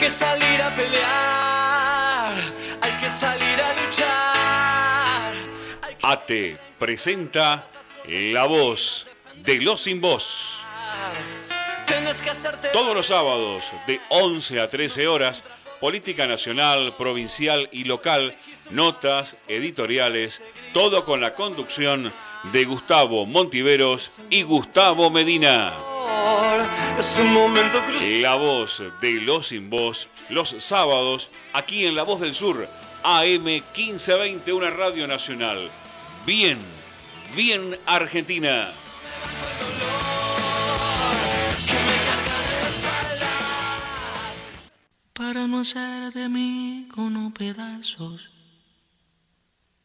que salir a pelear, hay que salir a luchar. ATE presenta La Voz de los Sin Voz. Todos los sábados de 11 a 13 horas, política nacional, provincial y local, notas, editoriales, todo con la conducción de Gustavo Montiveros y Gustavo Medina. La voz de Los Sin Voz, los sábados, aquí en La Voz del Sur, AM 1520, una radio nacional. Bien, bien Argentina. Para no hacer de mí con pedazos,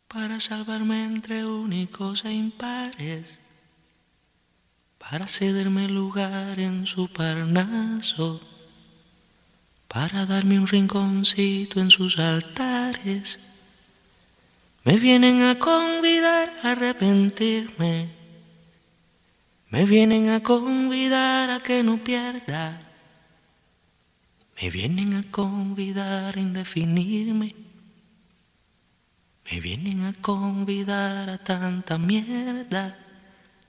para salvarme entre únicos e impares para cederme lugar en su parnaso, para darme un rinconcito en sus altares. Me vienen a convidar a arrepentirme, me vienen a convidar a que no pierda, me vienen a convidar a indefinirme, me vienen a convidar a tanta mierda.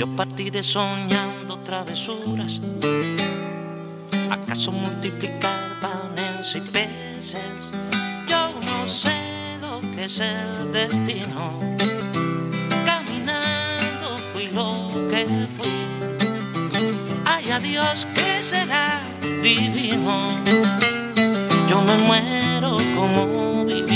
Yo partiré soñando travesuras ¿Acaso multiplicar panes y peces? Yo no sé lo que es el destino. Caminando fui lo que fui. Ay, Dios que será divino. Yo me muero como viví.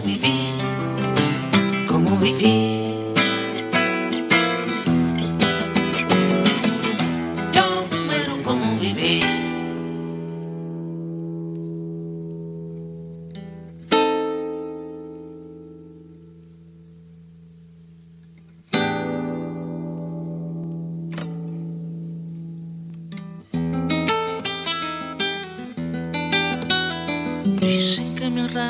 vivir, cómo vivir.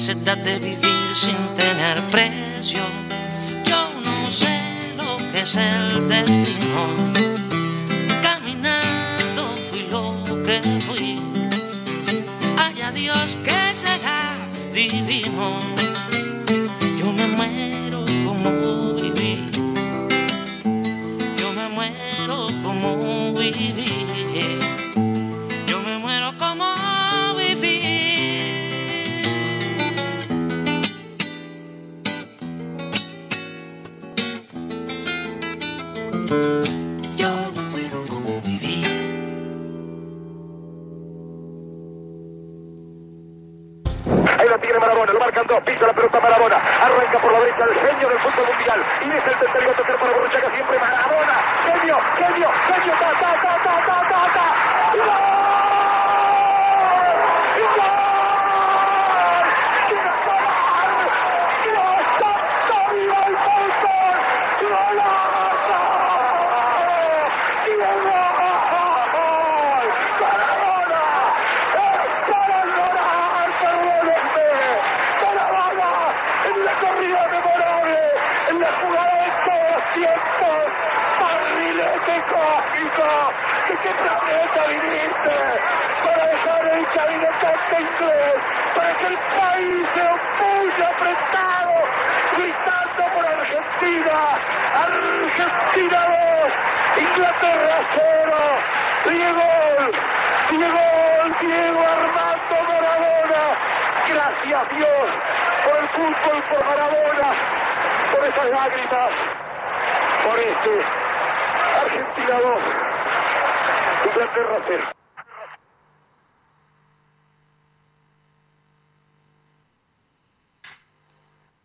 necesidad de vivir sin tener precio. Yo no sé lo que es el destino. Caminando fui lo que fui. Haya Dios que será divino.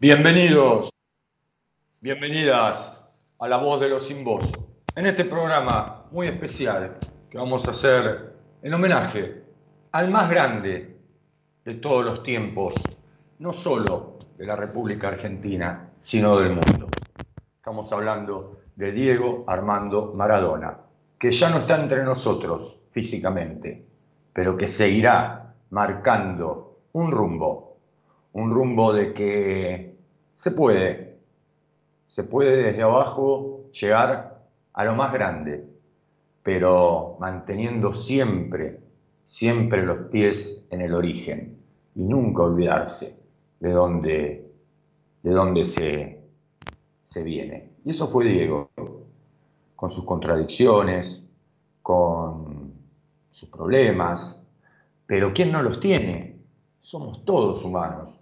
Bienvenidos, bienvenidas a La Voz de los Sin Voz. En este programa muy especial que vamos a hacer en homenaje al más grande de todos los tiempos, no solo de la República Argentina, sino del mundo. Estamos hablando de Diego Armando Maradona, que ya no está entre nosotros físicamente, pero que seguirá marcando un rumbo, un rumbo de que se puede. Se puede desde abajo llegar a lo más grande, pero manteniendo siempre, siempre los pies en el origen y nunca olvidarse de dónde, de dónde se, se viene. Y eso fue Diego, con sus contradicciones, con sus problemas, pero ¿quién no los tiene? Somos todos humanos,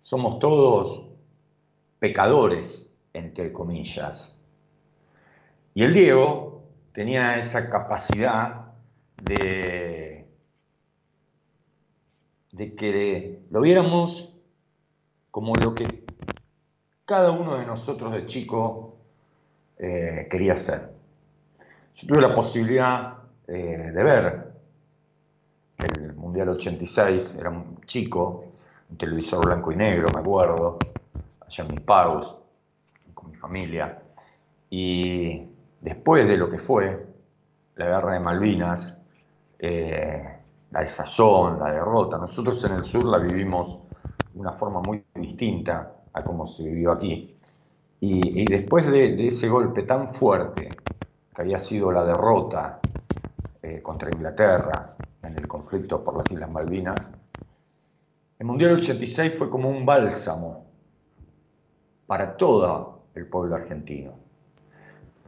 somos todos pecadores, entre comillas. Y el Diego tenía esa capacidad de, de que lo viéramos como lo que cada uno de nosotros de chico eh, quería ser. Yo tuve la posibilidad eh, de ver el Mundial 86, era un chico, un televisor blanco y negro, me acuerdo, allá en mis pagos, con mi familia. Y después de lo que fue la guerra de Malvinas, eh, la desazón, la derrota, nosotros en el sur la vivimos de una forma muy distinta a como se vivió aquí. Y, después de, ese golpe tan fuerte, que había sido la derrota eh, contra Inglaterra en el conflicto por las Islas Malvinas, el Mundial 86 fue como un bálsamo para todo el pueblo argentino.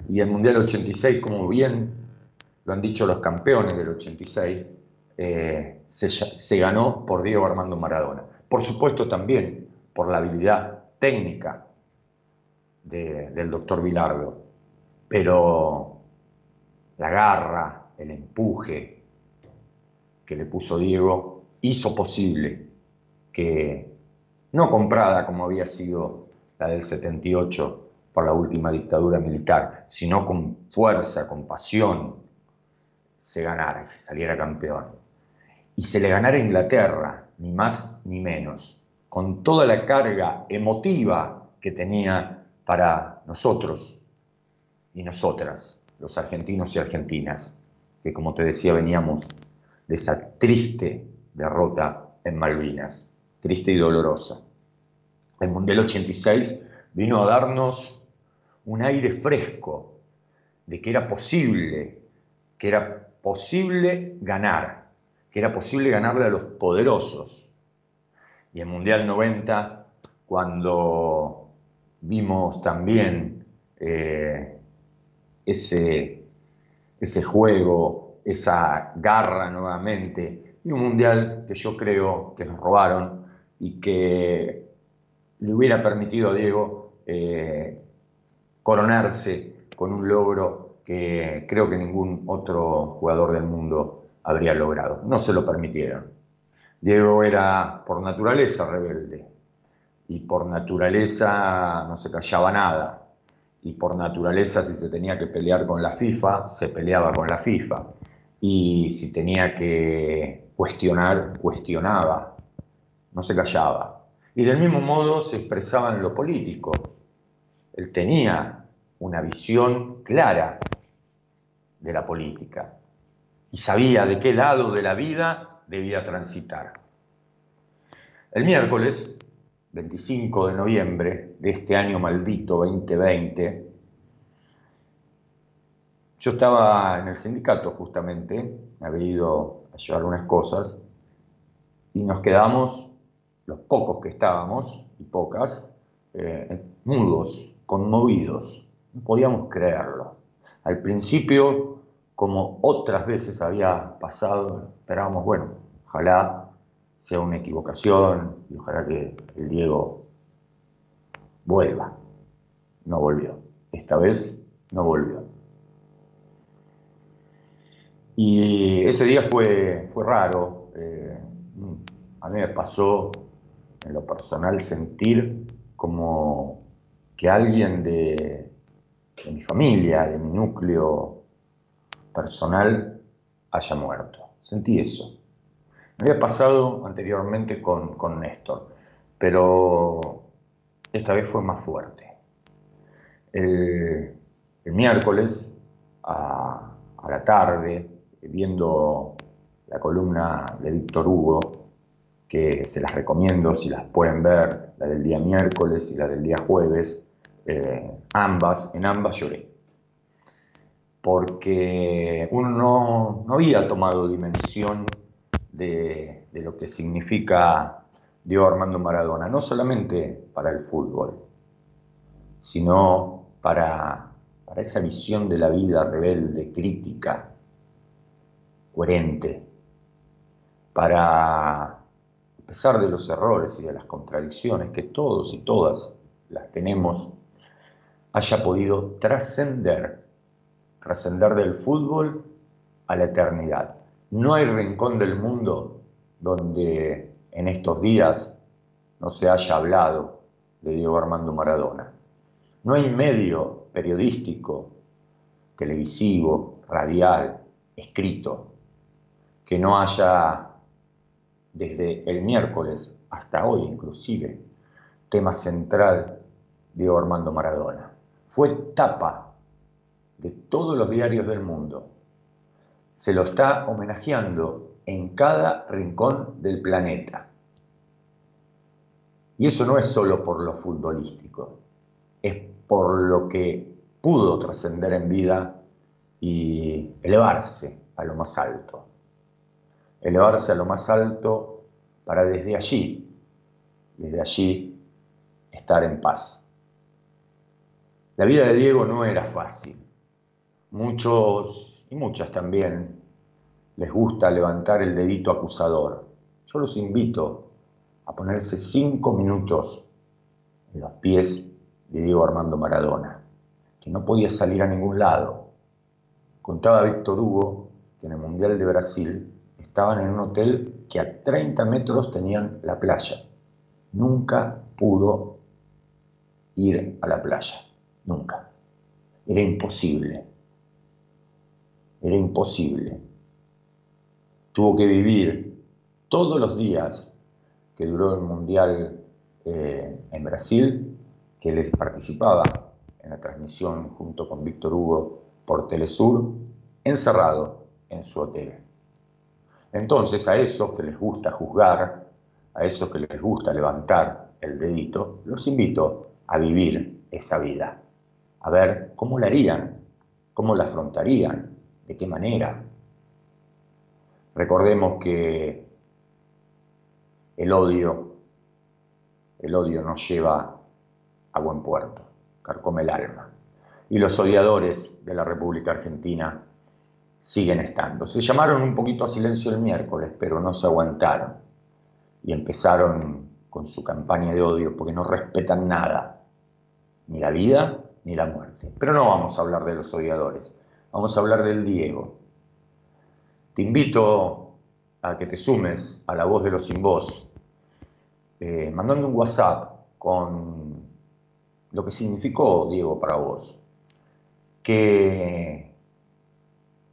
Y el Mundial 86, como bien lo han dicho los campeones del 86, eh, se, ganó por Diego Armando Maradona. Por supuesto también por la habilidad técnica del doctor Vilardo, pero la garra, el empuje que le puso Diego hizo posible que, no comprada como había sido la del 78 por la última dictadura militar, sino con fuerza, con pasión, se ganara, se saliera campeón. Y se le ganara a Inglaterra, ni más ni menos, con toda la carga emotiva que tenía para nosotros y nosotras, los argentinos y argentinas, que como te decía veníamos de esa triste derrota en Malvinas, triste y dolorosa el Mundial 86 vino a darnos un aire fresco de que era posible, que era posible ganar, que era posible ganarle a los poderosos. Y el Mundial 90, cuando vimos también eh, ese, ese juego, esa garra nuevamente, y un Mundial que yo creo que nos robaron y que le hubiera permitido a Diego eh, coronarse con un logro que creo que ningún otro jugador del mundo habría logrado. No se lo permitieron. Diego era por naturaleza rebelde, y por naturaleza no se callaba nada. Y por naturaleza si se tenía que pelear con la FIFA, se peleaba con la FIFA. Y si tenía que cuestionar, cuestionaba, no se callaba. Y del mismo modo se expresaba en lo político. Él tenía una visión clara de la política y sabía de qué lado de la vida debía transitar. El miércoles 25 de noviembre de este año maldito 2020, yo estaba en el sindicato justamente, me había ido a llevar unas cosas y nos quedamos, los pocos que estábamos, y pocas, eh, mudos, conmovidos, no podíamos creerlo. Al principio, como otras veces había pasado, esperábamos, bueno, ojalá sea una equivocación y ojalá que el Diego vuelva. No volvió. Esta vez no volvió. Y ese día fue, fue raro. Eh, a mí me pasó en lo personal sentir como que alguien de, de mi familia, de mi núcleo personal, haya muerto. Sentí eso. Me había pasado anteriormente con, con Néstor, pero esta vez fue más fuerte. El, el miércoles, a, a, la tarde, viendo la columna de Víctor Hugo, que se las recomiendo si las pueden ver, la del día miércoles y la del día jueves, eh, ambas, en ambas lloré. Porque uno no, había tomado dimensión de, de, lo que significa Diego Armando Maradona, no solamente para el fútbol, sino para, para esa visión de la vida rebelde, crítica, coherente, para, pesar de los errores y de las contradicciones que todos y todas las tenemos, haya podido trascender, trascender del fútbol a la eternidad. No hay rincón del mundo donde en estos días no se haya hablado de Diego Armando Maradona. No hay medio periodístico, televisivo, radial, escrito, que no haya, desde el miércoles hasta hoy inclusive, tema central Diego Armando Maradona fue tapa de todos los diarios del mundo. Se lo está homenajeando en cada rincón del planeta. Y eso no es solo por lo futbolístico, es por lo que pudo trascender en vida y elevarse a lo más alto. Elevarse a lo más alto para desde allí, desde allí, estar en paz. La vida de Diego no era fácil. Muchos, y muchas también, les gusta levantar el dedito acusador. Yo los invito a ponerse cinco minutos en los pies de Diego Armando Maradona, que no podía salir a ningún lado. Contaba Víctor Hugo que en el Mundial de Brasil estaban en un hotel que a 30 metros tenían la playa. Nunca pudo ir a la playa. Nunca. Era imposible. Era imposible. Tuvo que vivir todos los días que duró el Mundial eh, en Brasil, que él participaba en la transmisión junto con Víctor Hugo por Telesur, encerrado en su hotel. Entonces a esos que les gusta juzgar, a esos que les gusta levantar el dedito, los invito a vivir esa vida a ver cómo la harían, cómo la afrontarían, de qué manera. Recordemos que el odio, el odio nos lleva a buen puerto, carcome el alma. Y los odiadores de la República Argentina siguen estando. Se llamaron un poquito a silencio el miércoles, pero no se aguantaron y empezaron con su campaña de odio porque no respetan nada, ni la vida ni la muerte. Pero no vamos a hablar de los odiadores, vamos a hablar del Diego. Te invito a que te sumes a la voz de los sin voz, eh, mandando un WhatsApp con lo que significó Diego para vos. ¿Qué,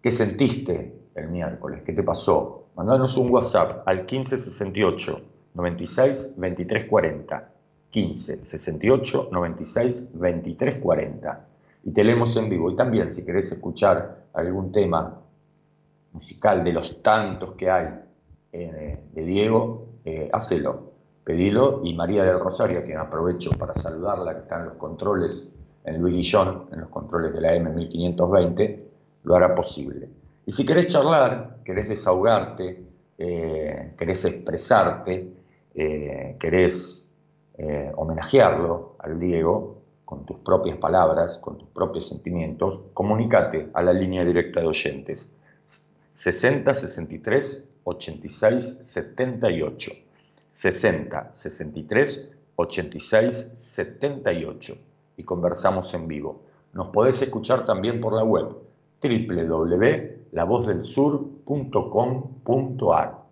qué sentiste el miércoles? ¿Qué te pasó? Mandanos un WhatsApp al 1568 96 23 40. 15 68 96 23 40 y te leemos en vivo. Y también si querés escuchar algún tema musical de los tantos que hay eh, de Diego, eh, hacelo, pedilo. Y María del Rosario, que aprovecho para saludarla, que está en los controles, en Luis Guillón, en los controles de la M1520, lo hará posible. Y si querés charlar, querés desahogarte, eh, querés expresarte, querés homenajearlo al Diego, con tus propias palabras, con tus propios sentimientos, comunícate a la línea directa de oyentes 60 63 86 78 60 63 86 78 y conversamos en vivo. Nos podés escuchar también por la web www.lavozdelsur.com.ar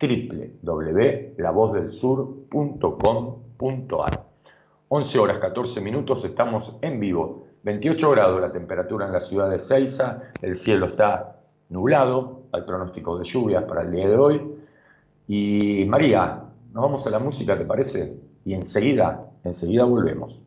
www.lavozdelsur.com.ar 11 horas 14 minutos, estamos en vivo. 28 grados la temperatura en la ciudad de Ceiza, el cielo está nublado, hay pronóstico de lluvias para el día de hoy. Y María, nos vamos a la música, ¿te parece? Y enseguida, enseguida volvemos.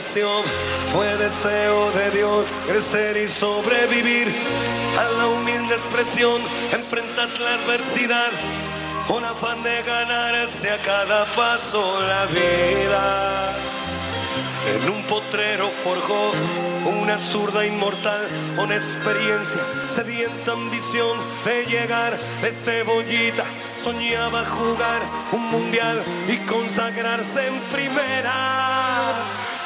Fue deseo de Dios crecer y sobrevivir a la humilde expresión, enfrentar la adversidad, con afán de ganarse a cada paso la vida. En un potrero forjó una zurda inmortal con experiencia, sedienta ambición de llegar de cebollita. Soñaba jugar un mundial y consagrarse en primera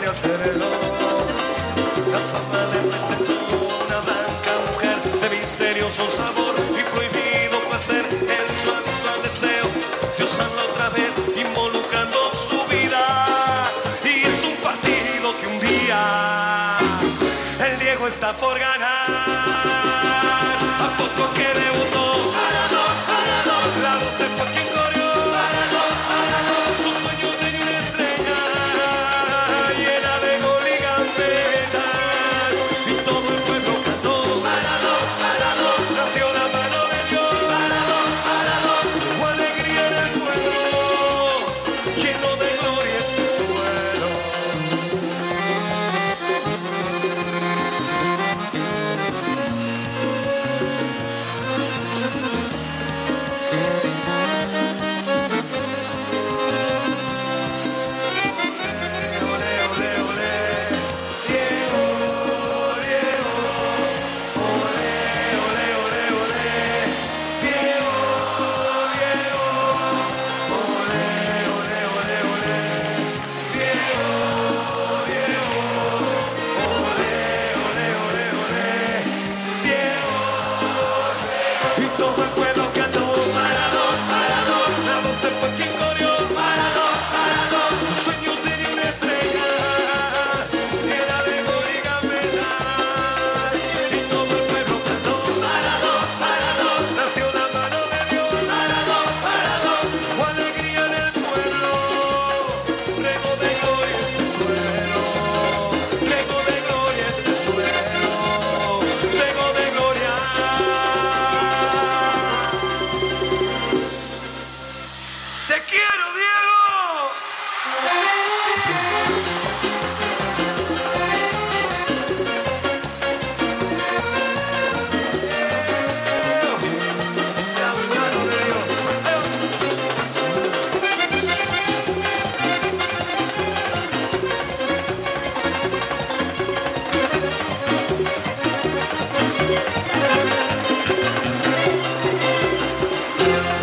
De hacerlo. La fama le presentó una blanca mujer de misterioso sabor y prohibido placer en su actual deseo. Dios anda otra vez involucrando su vida. Y es un partido que un día el Diego está por ganar.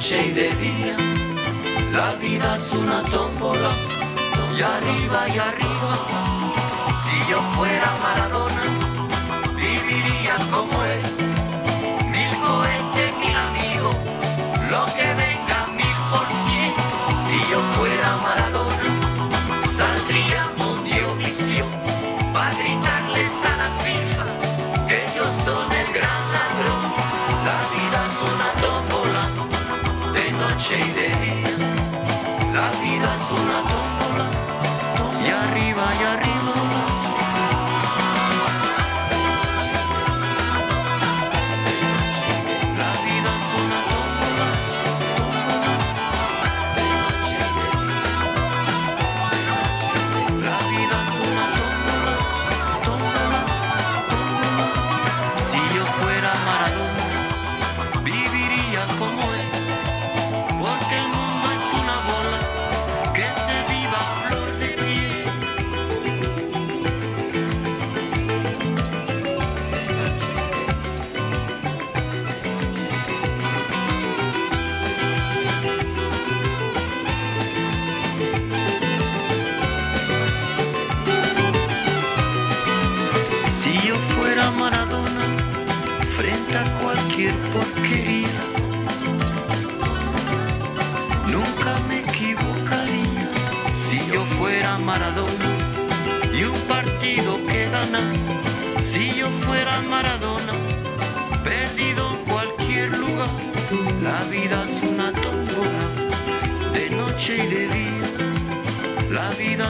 Noche y de día. La vida es una tómbola, y arriba y arriba. Si yo fuera Maradona,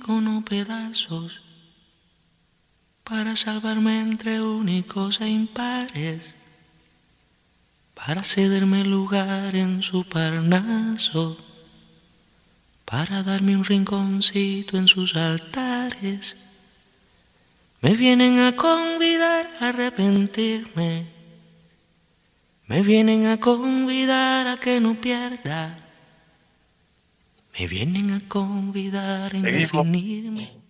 como pedazos, para salvarme entre únicos e impares, para cederme lugar en su parnaso, para darme un rinconcito en sus altares. Me vienen a convidar a arrepentirme, me vienen a convidar a que no pierda. Me vienen a convidar a indefinirme.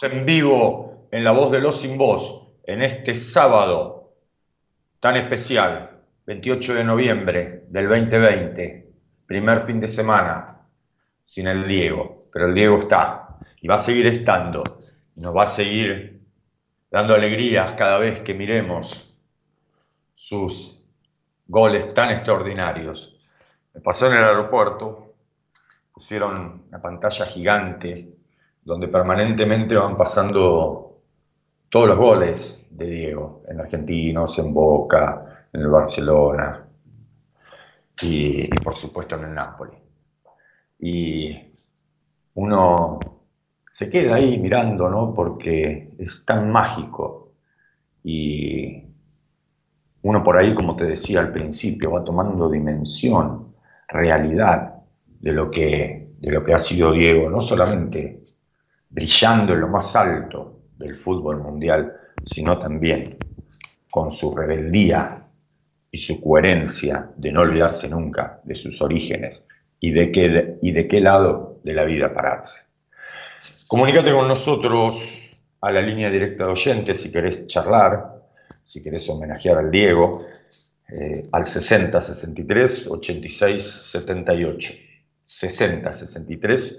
en vivo en La Voz de los Sin Voz en este sábado tan especial, 28 de noviembre del 2020, primer fin de semana sin el Diego, pero el Diego está y va a seguir estando y nos va a seguir dando alegrías cada vez que miremos sus goles tan extraordinarios. Me pasó en el aeropuerto, pusieron una pantalla gigante donde permanentemente van pasando todos los goles de Diego, en Argentinos, en Boca, en el Barcelona y, y por supuesto en el Napoli. Y uno se queda ahí mirando, ¿no? Porque es tan mágico y uno por ahí, como te decía al principio, va tomando dimensión, realidad de lo que, de lo que ha sido Diego, no solamente brillando en lo más alto del fútbol mundial, sino también con su rebeldía y su coherencia de no olvidarse nunca de sus orígenes y de qué, y de qué lado de la vida pararse. Comunícate con nosotros a la línea directa de oyentes si querés charlar, si querés homenajear al Diego, eh, al 60 63 86 78. 60 63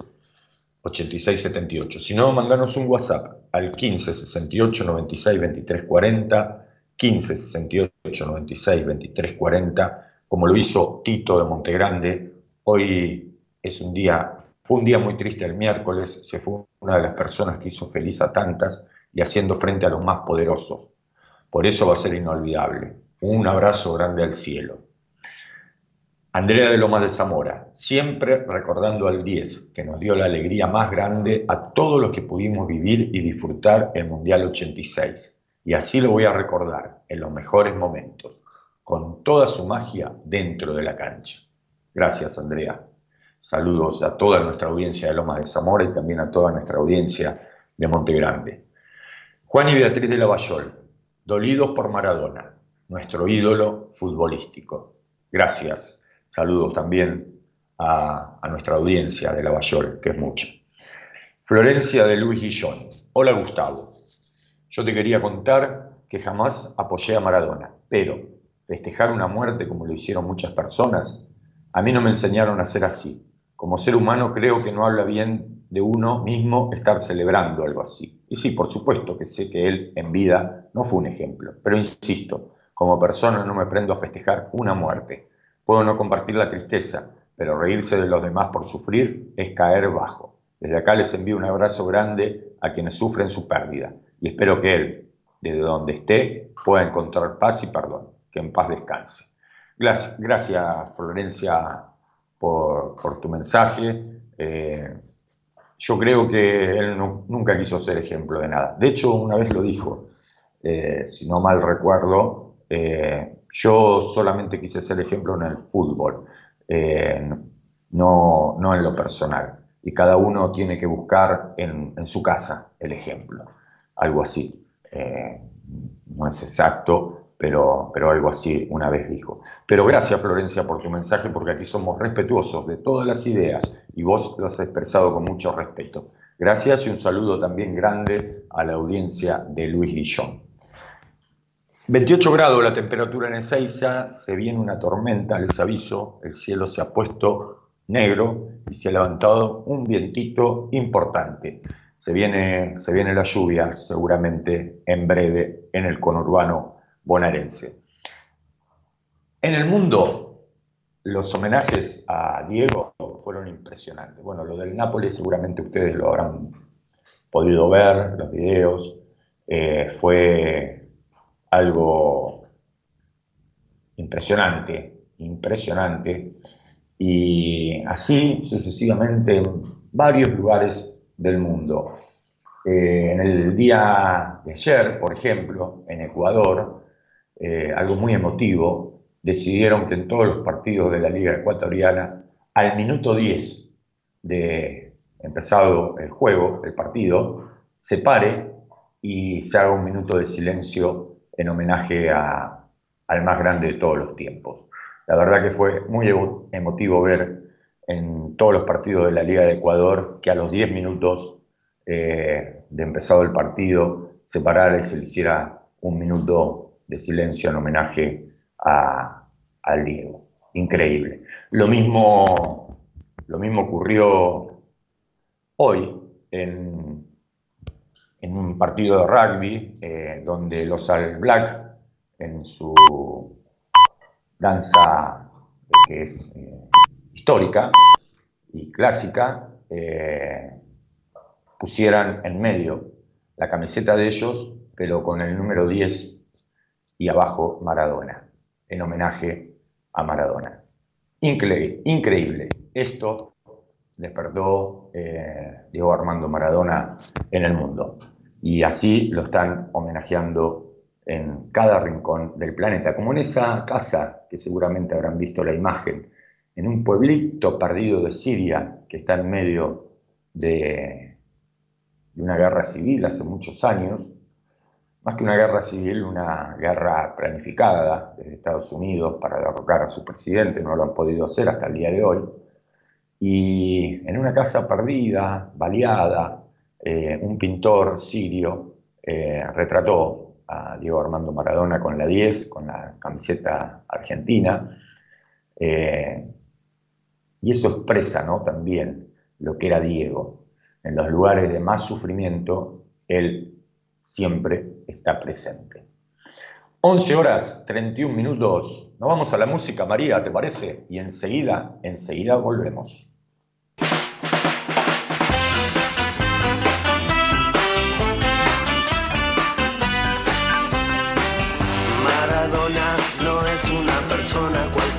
86 78. Si no, mandanos un WhatsApp al 15 68 96 23 40, 15 68 96 23 40, como lo hizo Tito de Montegrande. Hoy es un día, fue un día muy triste el miércoles, se fue una de las personas que hizo feliz a tantas y haciendo frente a los más poderosos. Por eso va a ser inolvidable. Un abrazo grande al cielo. Andrea de Lomas de Zamora, siempre recordando al 10, que nos dio la alegría más grande a todos los que pudimos vivir y disfrutar el Mundial 86. Y así lo voy a recordar en los mejores momentos, con toda su magia dentro de la cancha. Gracias, Andrea. Saludos a toda nuestra audiencia de Lomas de Zamora y también a toda nuestra audiencia de Monte Grande. Juan y Beatriz de Lavallol, dolidos por Maradona, nuestro ídolo futbolístico. Gracias. Saludos también a, nuestra audiencia de Lavallol, que es mucha. Florencia de Luis Guillón. Hola Gustavo. Yo te quería contar que jamás apoyé a Maradona, pero festejar una muerte como lo hicieron muchas personas, a mí no me enseñaron a ser así. Como ser humano creo que no habla bien de uno mismo estar celebrando algo así. Y sí, por supuesto que sé que él en vida no fue un ejemplo, pero insisto, como persona no me prendo a festejar una muerte. Puedo no compartir la tristeza, pero reírse de los demás por sufrir es caer bajo. Desde acá les envío un abrazo grande a quienes sufren su pérdida y espero que él, desde donde esté, pueda encontrar paz y perdón. Que en paz descanse. Gracias, gracias Florencia, por, tu mensaje. Eh, yo creo que él no, nunca quiso ser ejemplo de nada. De hecho, una vez lo dijo, eh, si no mal recuerdo, eh, yo solamente quise ser ejemplo en el fútbol, eh, no, no, en lo personal. Y cada uno tiene que buscar en, en su casa el ejemplo, algo así. no es exacto, pero, pero algo así una vez dijo. Pero gracias Florencia por tu mensaje, porque aquí somos respetuosos de todas las ideas y vos lo has expresado con mucho respeto. Gracias y un saludo también grande a la audiencia de Luis Guillón. 28 grados la temperatura en Ezeiza, se viene una tormenta, les aviso, el cielo se ha puesto negro y se ha levantado un vientito importante. Se viene, se viene la lluvia seguramente en breve en el conurbano bonaerense. En el mundo, los homenajes a Diego fueron impresionantes. Bueno, lo del Nápoles seguramente ustedes lo habrán podido ver, los videos. Eh, fue algo impresionante, impresionante. Y así sucesivamente en varios lugares del mundo. Eh, en el día de ayer, por ejemplo, en Ecuador, eh, algo muy emotivo, decidieron que en todos los partidos de la Liga Ecuatoriana, al minuto 10 de empezado el juego, el partido, se pare y se haga un minuto de silencio en homenaje a, al más grande de todos los tiempos. La verdad que fue muy emotivo ver en todos los partidos de la Liga de Ecuador que a los 10 minutos eh, de empezado el partido se parara y se le hiciera un minuto de silencio en homenaje a, al Diego. Increíble. Lo mismo, lo mismo ocurrió hoy en, en un partido de rugby eh, donde los All Black en su danza que es eh, histórica y clásica, eh, pusieran en medio la camiseta de ellos, pero con el número 10 y abajo Maradona, en homenaje a Maradona. Increíble, increíble. Esto despertó eh, Diego Armando Maradona en el mundo. Y así lo están homenajeando en cada rincón del planeta, como en esa casa que seguramente habrán visto la imagen, en un pueblito perdido de Siria que está en medio de, de una guerra civil hace muchos años, más que una guerra civil, una guerra planificada desde Estados Unidos para derrocar a su presidente, no lo han podido hacer hasta el día de hoy. Y en una casa perdida, baleada, eh, un pintor sirio eh, retrató a Diego Armando Maradona con la 10, con la camiseta argentina, eh, y eso expresa ¿no? también lo que era Diego. En los lugares de más sufrimiento, él siempre está presente. 11 horas 31 minutos. Nos vamos a la música, María, ¿te parece? Y enseguida, enseguida volvemos.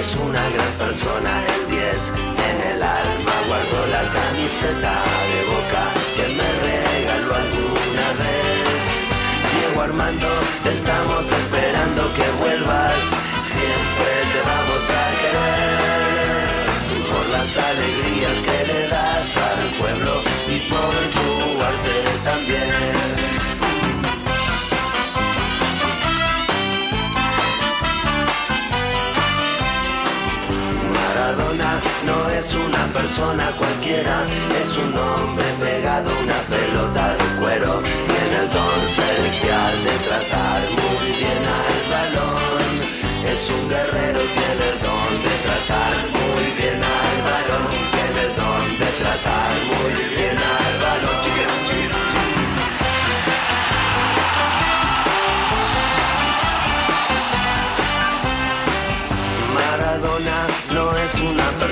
Es una gran persona. El 10 en el alma guardo la camiseta de boca que me regaló alguna vez. Diego Armando, te estamos esperando que vuelvas, siempre te vamos a querer. Por las alegrías que le das al pueblo y por tu arte persona cualquiera, es un hombre pegado una pelota de cuero. Tiene el don celestial de tratar muy bien al balón. Es un guerrero, tiene el don de tratar muy bien al balón. Tiene el don de tratar muy bien al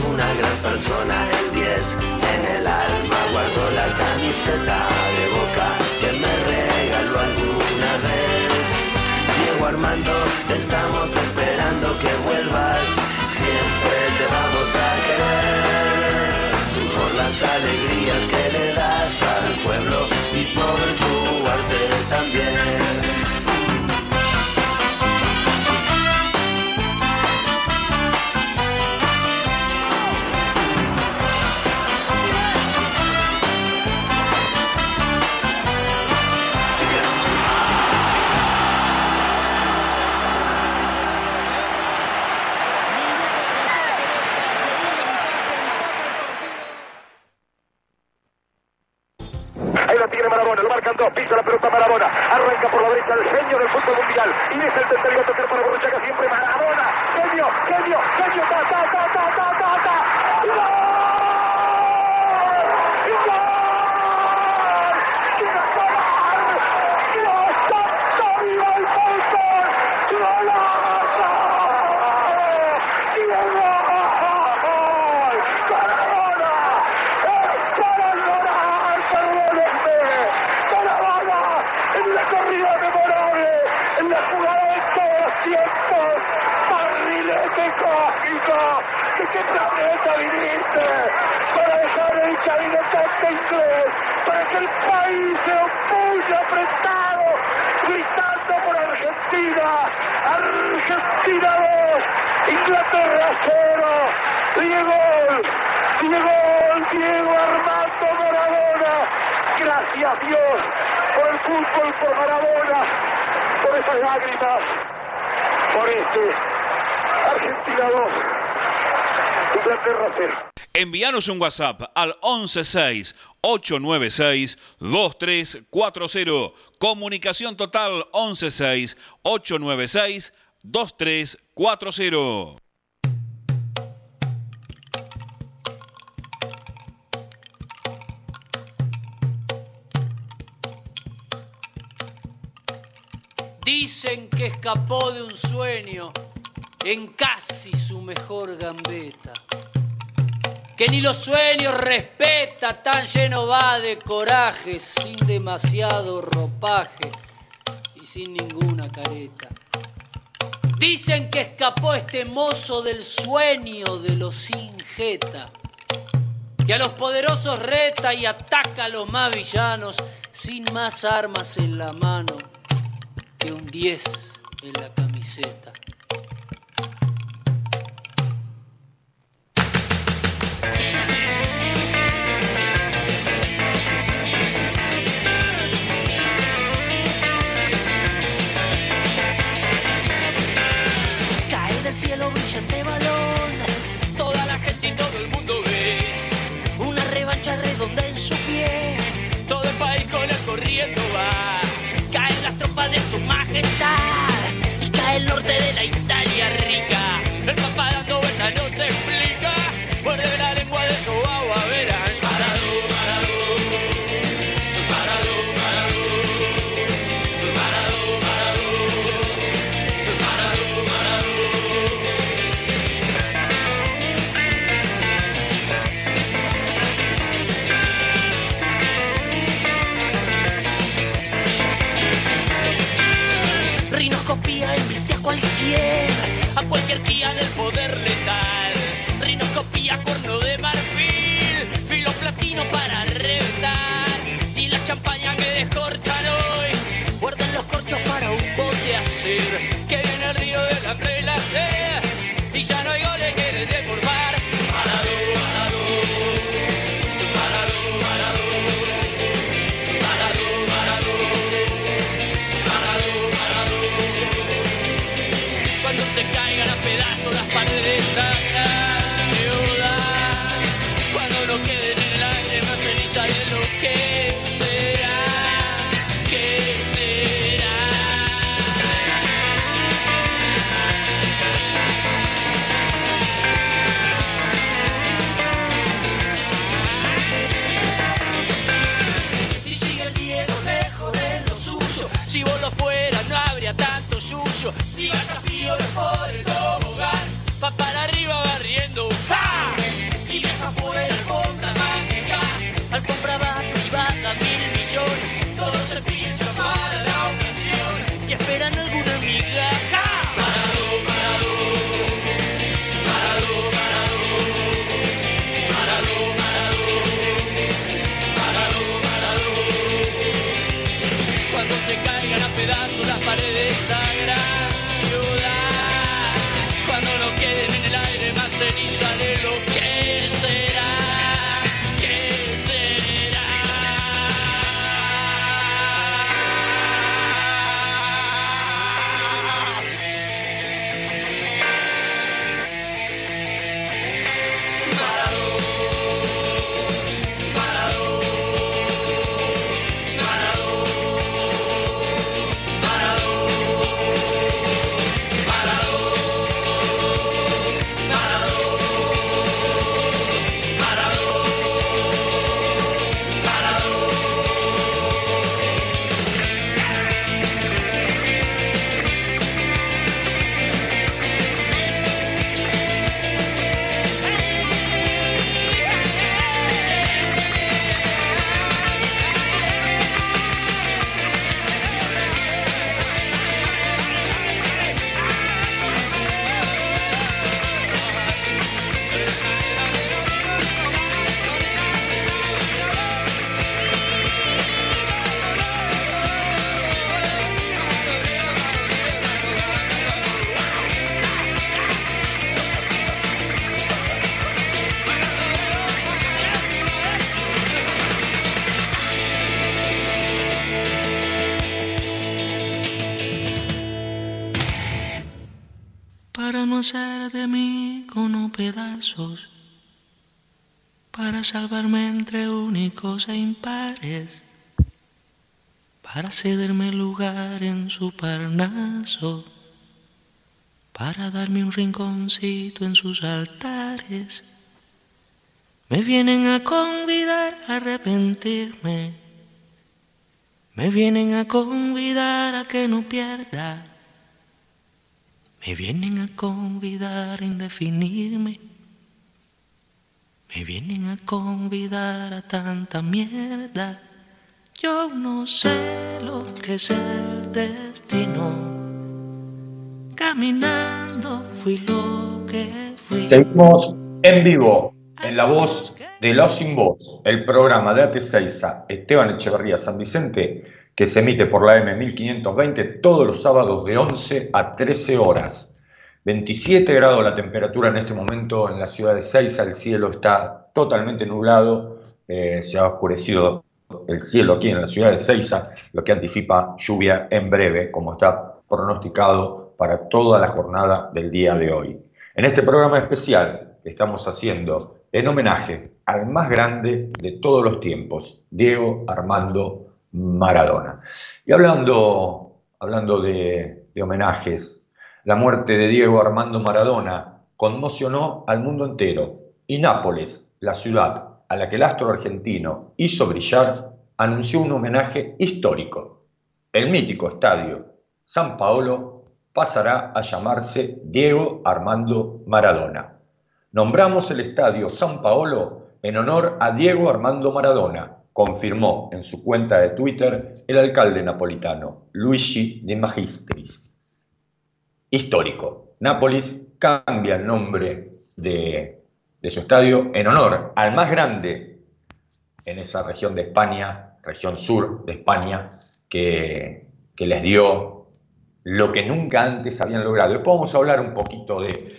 Una gran persona. El 10 en el alma guardo la camiseta de boca que me regaló alguna vez. Diego Armando, estamos esperando mundial. Y es el tercero a tocar para Borruchaga siempre Maradona, genio, genio, genio, ta, ta, ta, ta, ta, ta, ta. ¡Gol! ¡Gol! ¡Qué gol! ¡Dios santo, viva el fútbol! ¡Golazo! ¡Diego! ¡Maradona! ¡Es para llorar, perdónenme! ¡Maradona! En la corrida memorable, en la jugada de todos los tiempos, barrilete incógnito. ¿De qué planeta viniste? Para dejar el caminotante inglés, para que el país se opulle apretado, gritando por Argentina. Argentina 2, Inglaterra 0. Diego, Diego, Diego Armando Maradona. Gracias Dios por el fútbol, por Maradona, por esas lágrimas, por este Argentina 2, Inglaterra 0. Envíanos un WhatsApp al 116-896-2340. Comunicación total 116-896-2340. Dicen que escapó de un sueño en casi su mejor gambeta. Que ni los sueños respeta, tan lleno va de coraje, sin demasiado ropaje y sin ninguna careta. Dicen que escapó este mozo del sueño de los ingeta, que a los poderosos reta y ataca a los más villanos sin más armas en la mano que un 10 en la camiseta. Y todo el mundo ve una revancha redonda en su pie. todo el país con él corriendo va. Caen las tropas de su majestad Y cae el norte de la Italia rica. El papá dando guía del poder letal. Rinoscopía, cuerno de marfil, filo platino para reventar. Y la champaña que descorchan hoy, guarden los corchos para un bote hacer. Que viene el río de la prelacer, y ya no hay goles que deformar. Parado, impares, para cederme lugar en su parnaso, para darme un rinconcito en sus altares. Me vienen a convidar a arrepentirme, me vienen a convidar a que no pierda me vienen a convidar a indefinirme. Me vienen a convidar a tanta mierda. Yo no sé lo que es el destino. Caminando fui lo que fui. Seguimos en vivo, en la voz de Los Sin Voz, el programa de AT6 Esteban Echeverría San Vicente que se emite por la M1520 todos los sábados de 11 a 13 horas. 27 grados la temperatura en este momento en la ciudad de Seiza, el cielo está totalmente nublado, eh, se ha oscurecido el cielo aquí en la ciudad de Seiza, lo que anticipa lluvia en breve, como está pronosticado para toda la jornada del día de hoy. En este programa especial que estamos haciendo en homenaje al más grande de todos los tiempos, Diego Armando Maradona. Y hablando, hablando de, de homenajes, la muerte de Diego Armando Maradona conmocionó al mundo entero y Nápoles, la ciudad a la que el astro argentino hizo brillar, anunció un homenaje histórico. El mítico estadio San Paolo pasará a llamarse Diego Armando Maradona. Nombramos el estadio San Paolo en honor a Diego Armando Maradona, confirmó en su cuenta de Twitter el alcalde napolitano, Luigi de Magistris. Histórico. Nápoles cambia el nombre de, su estadio en honor al más grande en esa región de España, región sur de España, que, les dio lo que nunca antes habían logrado. Después vamos a hablar un poquito de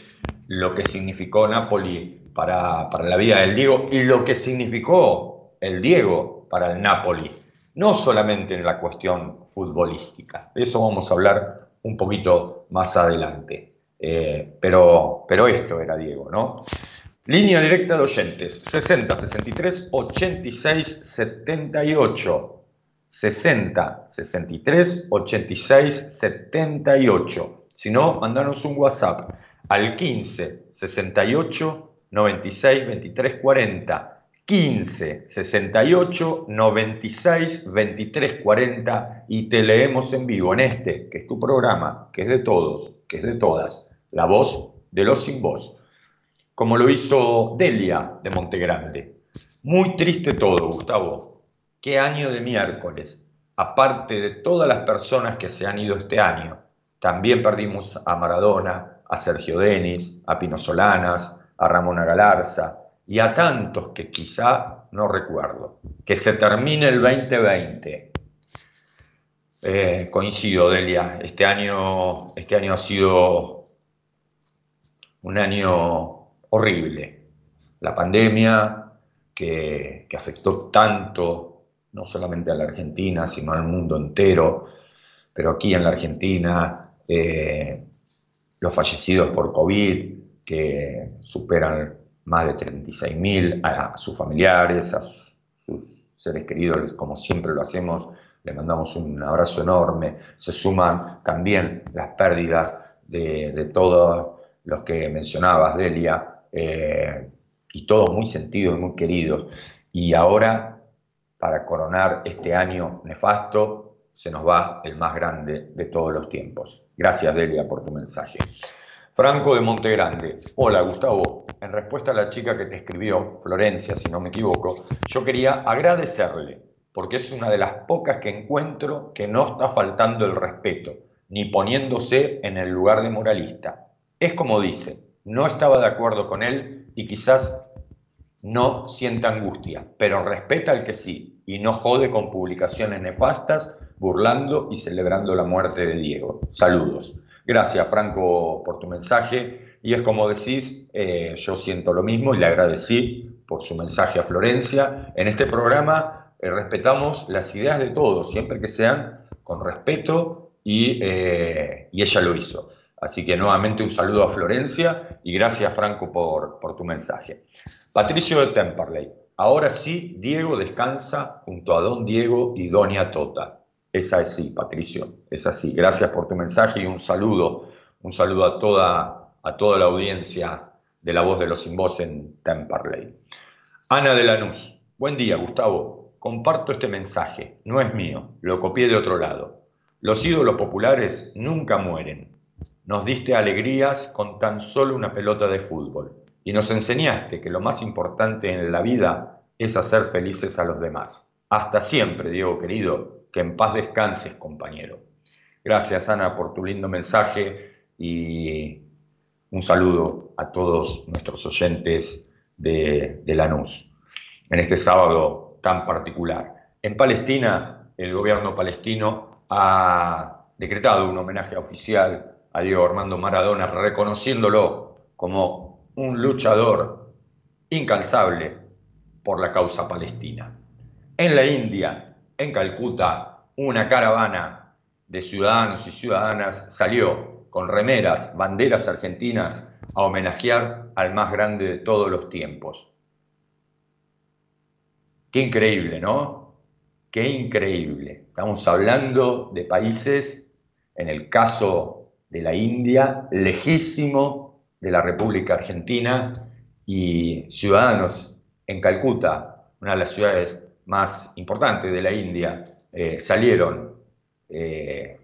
lo que significó Nápoles para, para la vida del Diego y lo que significó el Diego para el Napoli, no solamente en la cuestión futbolística. De eso vamos a hablar un poquito más adelante. Eh, pero, pero esto era Diego, ¿no? Línea directa de oyentes, 60 63 86 78. 60 63 86 78. Si no, mandanos un WhatsApp al 15 68 96 23 40 15 68 96 23 40 y te leemos en vivo en este, que es tu programa, que es de todos, que es de todas, la voz de los sin voz, como lo hizo Delia de Montegrande. Muy triste todo, Gustavo. Qué año de miércoles. Aparte de todas las personas que se han ido este año, también perdimos a Maradona, a Sergio Denis, a Pino Solanas, a Ramón Galarza, y a tantos que quizá no recuerdo. Que se termine el 2020. Eh, coincido, Delia, este año, este año ha sido un año horrible. La pandemia que, que afectó tanto, no solamente a la Argentina, sino al mundo entero, pero aquí en la Argentina, eh, los fallecidos por COVID, que superan más de 36.000, a, sus familiares, a sus seres queridos, como siempre lo hacemos, le mandamos un abrazo enorme. Se suman también las pérdidas de, todos los que mencionabas, Delia, eh, y todos muy sentidos y muy queridos. Y ahora, para coronar este año nefasto, se nos va el más grande de todos los tiempos. Gracias, Delia, por tu mensaje. Franco de Montegrande. Hola, Gustavo en respuesta a la chica que te escribió, Florencia, si no me equivoco, yo quería agradecerle, porque es una de las pocas que encuentro que no está faltando el respeto, ni poniéndose en el lugar de moralista. Es como dice, no estaba de acuerdo con él y quizás no sienta angustia, pero respeta al que sí y no jode con publicaciones nefastas, burlando y celebrando la muerte de Diego. Saludos. Gracias, Franco, por tu mensaje y es como decís, eh, yo siento lo mismo y le agradecí por su mensaje a Florencia. En este programa eh, respetamos las ideas de todos, siempre que sean con respeto y, eh, y ella lo hizo. Así que nuevamente un saludo a Florencia y gracias Franco por, por tu mensaje. Patricio de Temperley. Ahora sí, Diego descansa junto a don Diego y doña Tota. Es así, Patricio, es así. Gracias por tu mensaje y un saludo, un saludo a toda, a toda la audiencia de La Voz de los Sin Voz en Temperley. Ana de Lanús. Buen día, Gustavo. Comparto este mensaje, no es mío, lo copié de otro lado. Los ídolos populares nunca mueren. Nos diste alegrías con tan solo una pelota de fútbol y nos enseñaste que lo más importante en la vida es hacer felices a los demás. Hasta siempre, Diego querido, que en paz descanses, compañero. Gracias, Ana, por tu lindo mensaje y un saludo a todos nuestros oyentes de, de Lanús en este sábado tan particular. En Palestina, el gobierno palestino ha decretado un homenaje oficial a Diego Armando Maradona, reconociéndolo como un luchador incansable por la causa palestina. En la India, en Calcuta, una caravana de ciudadanos y ciudadanas salió con remeras, banderas argentinas a homenajear al más grande de todos los tiempos. Qué increíble, ¿no? Qué increíble. Estamos hablando de países, en el caso de la India, lejísimo de la República Argentina y ciudadanos en Calcuta, una de las ciudades más importantes de la India, eh, salieron eh,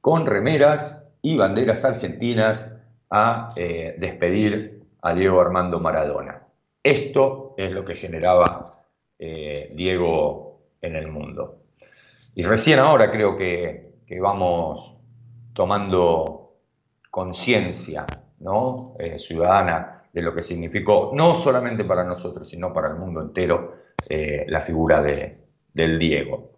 con remeras y banderas argentinas a eh, despedir a Diego Armando Maradona. Esto es lo que generaba Diego en el mundo. Y recién ahora creo que, vamos tomando conciencia ciudadana de lo que significó, no solamente para nosotros, sino para el mundo entero, eh, la figura de, del Diego.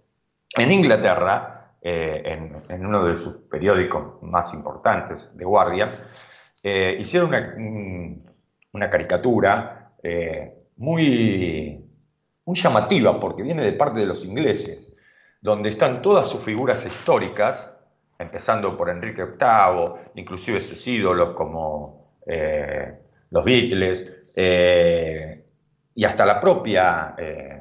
En Inglaterra, eh, en, uno de sus periódicos más importantes, The Guardian, hicieron una, una caricatura muy, muy llamativa, porque viene de parte de los ingleses, donde están todas sus figuras históricas, empezando por Enrique VIII, inclusive sus ídolos como eh, los Beatles, eh, y hasta la propia eh,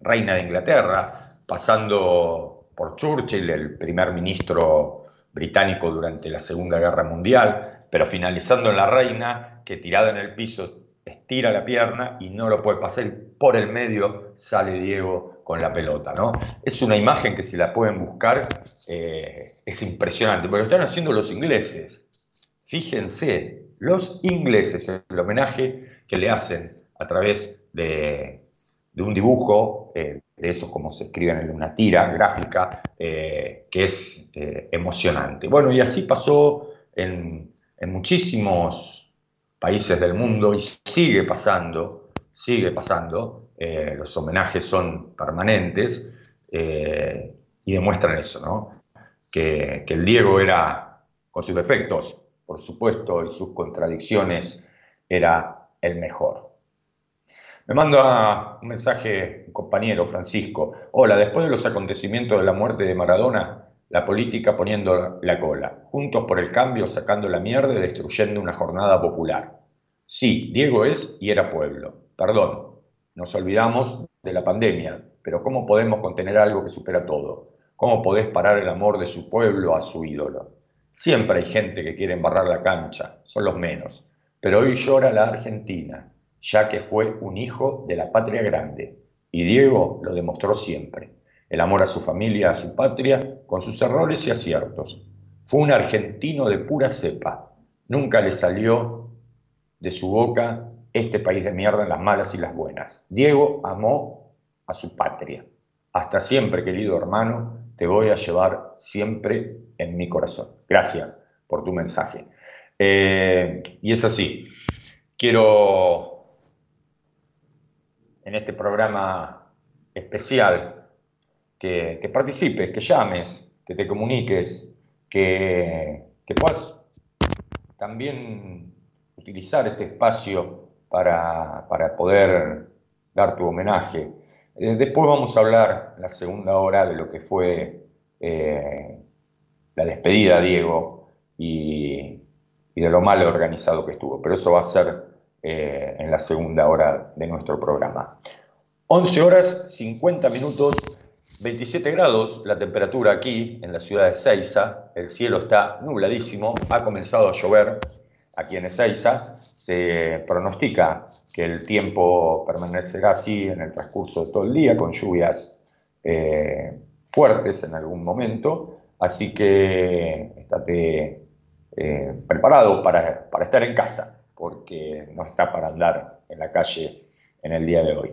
reina de Inglaterra, pasando por Churchill, el primer ministro británico durante la Segunda Guerra Mundial, pero finalizando en la reina, que tirada en el piso estira la pierna y no lo puede pasar, por el medio sale Diego con la pelota, ¿no? Es una imagen que si la pueden buscar eh, es impresionante, pero lo están haciendo los ingleses. Fíjense, los ingleses, el homenaje que le hacen a través de, un dibujo, eh, de esos como se escriben en una tira gráfica, eh, que es emocionante. Bueno, y así pasó en, muchísimos países del mundo y sigue pasando, sigue pasando, eh, los homenajes son permanentes eh, y demuestran eso, ¿no? Que, el Diego era, con sus defectos, por supuesto, y sus contradicciones, era el mejor. Me manda un mensaje un compañero, Francisco. Hola, después de los acontecimientos de la muerte de Maradona, la política poniendo la cola, juntos por el cambio sacando la mierda y destruyendo una jornada popular. Sí, Diego es y era pueblo. Perdón, nos olvidamos de la pandemia, pero ¿cómo podemos contener algo que supera todo? ¿Cómo podés parar el amor de su pueblo a su ídolo? Siempre hay gente que quiere embarrar la cancha, son los menos. Pero hoy llora la Argentina, ya que fue un hijo de la patria grande. Y Diego lo demostró siempre el amor a su familia, a su patria, con sus errores y aciertos. Fue un argentino de pura cepa. Nunca le salió de su boca este país de mierda en las malas y las buenas. Diego amó a su patria. Hasta siempre, querido hermano, te voy a llevar siempre en mi corazón. Gracias por tu mensaje. Eh, y es así. Quiero en este programa especial que, participes, que llames, que te comuniques, que, puedas también utilizar este espacio para, poder dar tu homenaje. Eh, después vamos a hablar la segunda hora de lo que fue eh, la despedida, Diego, y, de lo mal organizado que estuvo. Pero eso va a ser eh, en la segunda hora de nuestro programa. 11 horas 50 minutos, 27 grados la temperatura aquí en la ciudad de Ceiza. El cielo está nubladísimo, ha comenzado a llover aquí en Ezeiza. Se pronostica que el tiempo permanecerá así en el transcurso de todo el día, con lluvias eh, fuertes en algún momento. Así que estate eh, preparado para, para estar en casa, porque no está para andar en la calle en el día de hoy.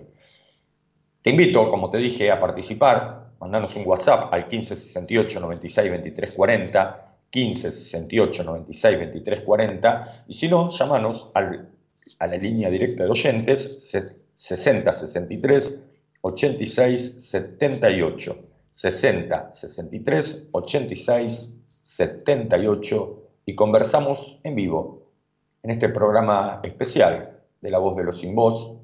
Te invito, como te dije, a participar. Mandanos un WhatsApp al 1568 96 23 40 15 68 96 23 40 y si no, llámanos al, a la línea directa de oyentes 60 63 86 78 60 63 86 78 y conversamos en vivo en este programa especial de La Voz de los Sin Voz,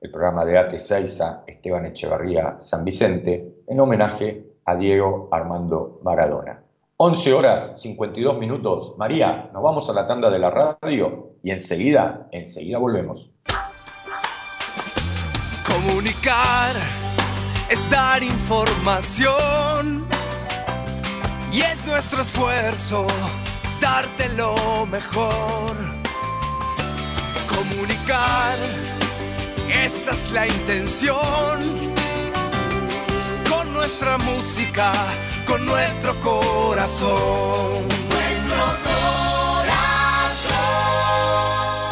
el programa de AT Seiza Esteban Echevarría San Vicente, en homenaje a Diego Armando Maradona. 11 horas 52 minutos. María, nos vamos a la tanda de la radio y enseguida, enseguida volvemos. Comunicar es dar información y es nuestro esfuerzo darte lo mejor. Comunicar, esa es la intención con nuestra música con nuestro corazón. Nuestro corazón.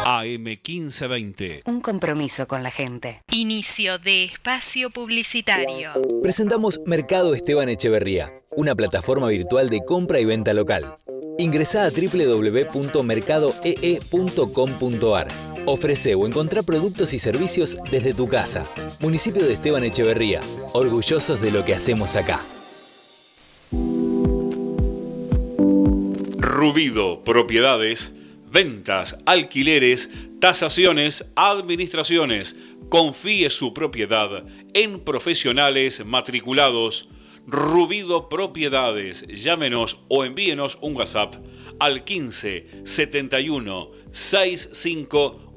AM 1520. Un compromiso con la gente. Inicio de espacio publicitario. Presentamos Mercado Esteban Echeverría, una plataforma virtual de compra y venta local. Ingresa a www.mercadoee.com.ar. Ofrece o encontrá productos y servicios desde tu casa. Municipio de Esteban Echeverría, orgullosos de lo que hacemos acá. Rubido Propiedades, ventas, alquileres, tasaciones, administraciones. Confíe su propiedad en profesionales matriculados. Rubido Propiedades. Llámenos o envíenos un WhatsApp al 15 71 65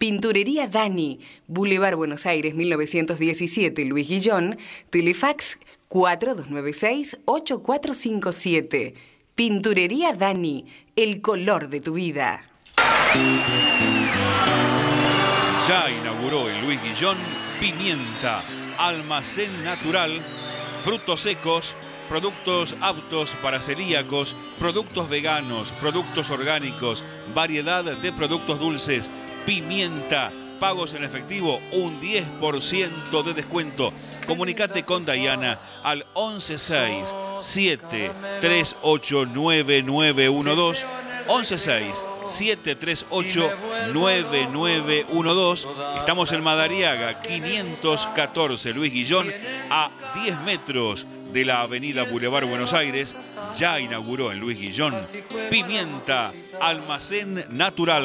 Pinturería Dani, Boulevard Buenos Aires 1917, Luis Guillón, Telefax 4296-8457. Pinturería Dani, el color de tu vida. Ya inauguró en Luis Guillón Pimienta, almacén natural, frutos secos, productos aptos para celíacos, productos veganos, productos orgánicos, variedad de productos dulces, pimienta, pagos en efectivo, un 10% de descuento. Comunicate con Dayana al 116 7389912 116 738-9912. Estamos en Madariaga, 514 Luis Guillón, a 10 metros de la avenida Boulevard Buenos Aires. Ya inauguró en Luis Guillón Pimienta, almacén natural.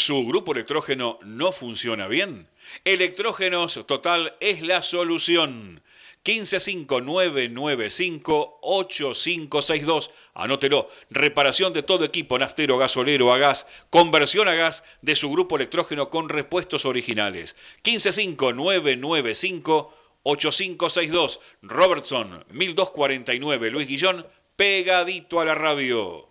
¿Su grupo electrógeno no funciona bien? Electrógenos Total es la solución 1559958562. Anótelo. Reparación de todo equipo naftero, gasolero, a gas, conversión a gas de su grupo electrógeno con repuestos originales. 1559958562. Robertson 1249 Luis Guillón pegadito a la radio.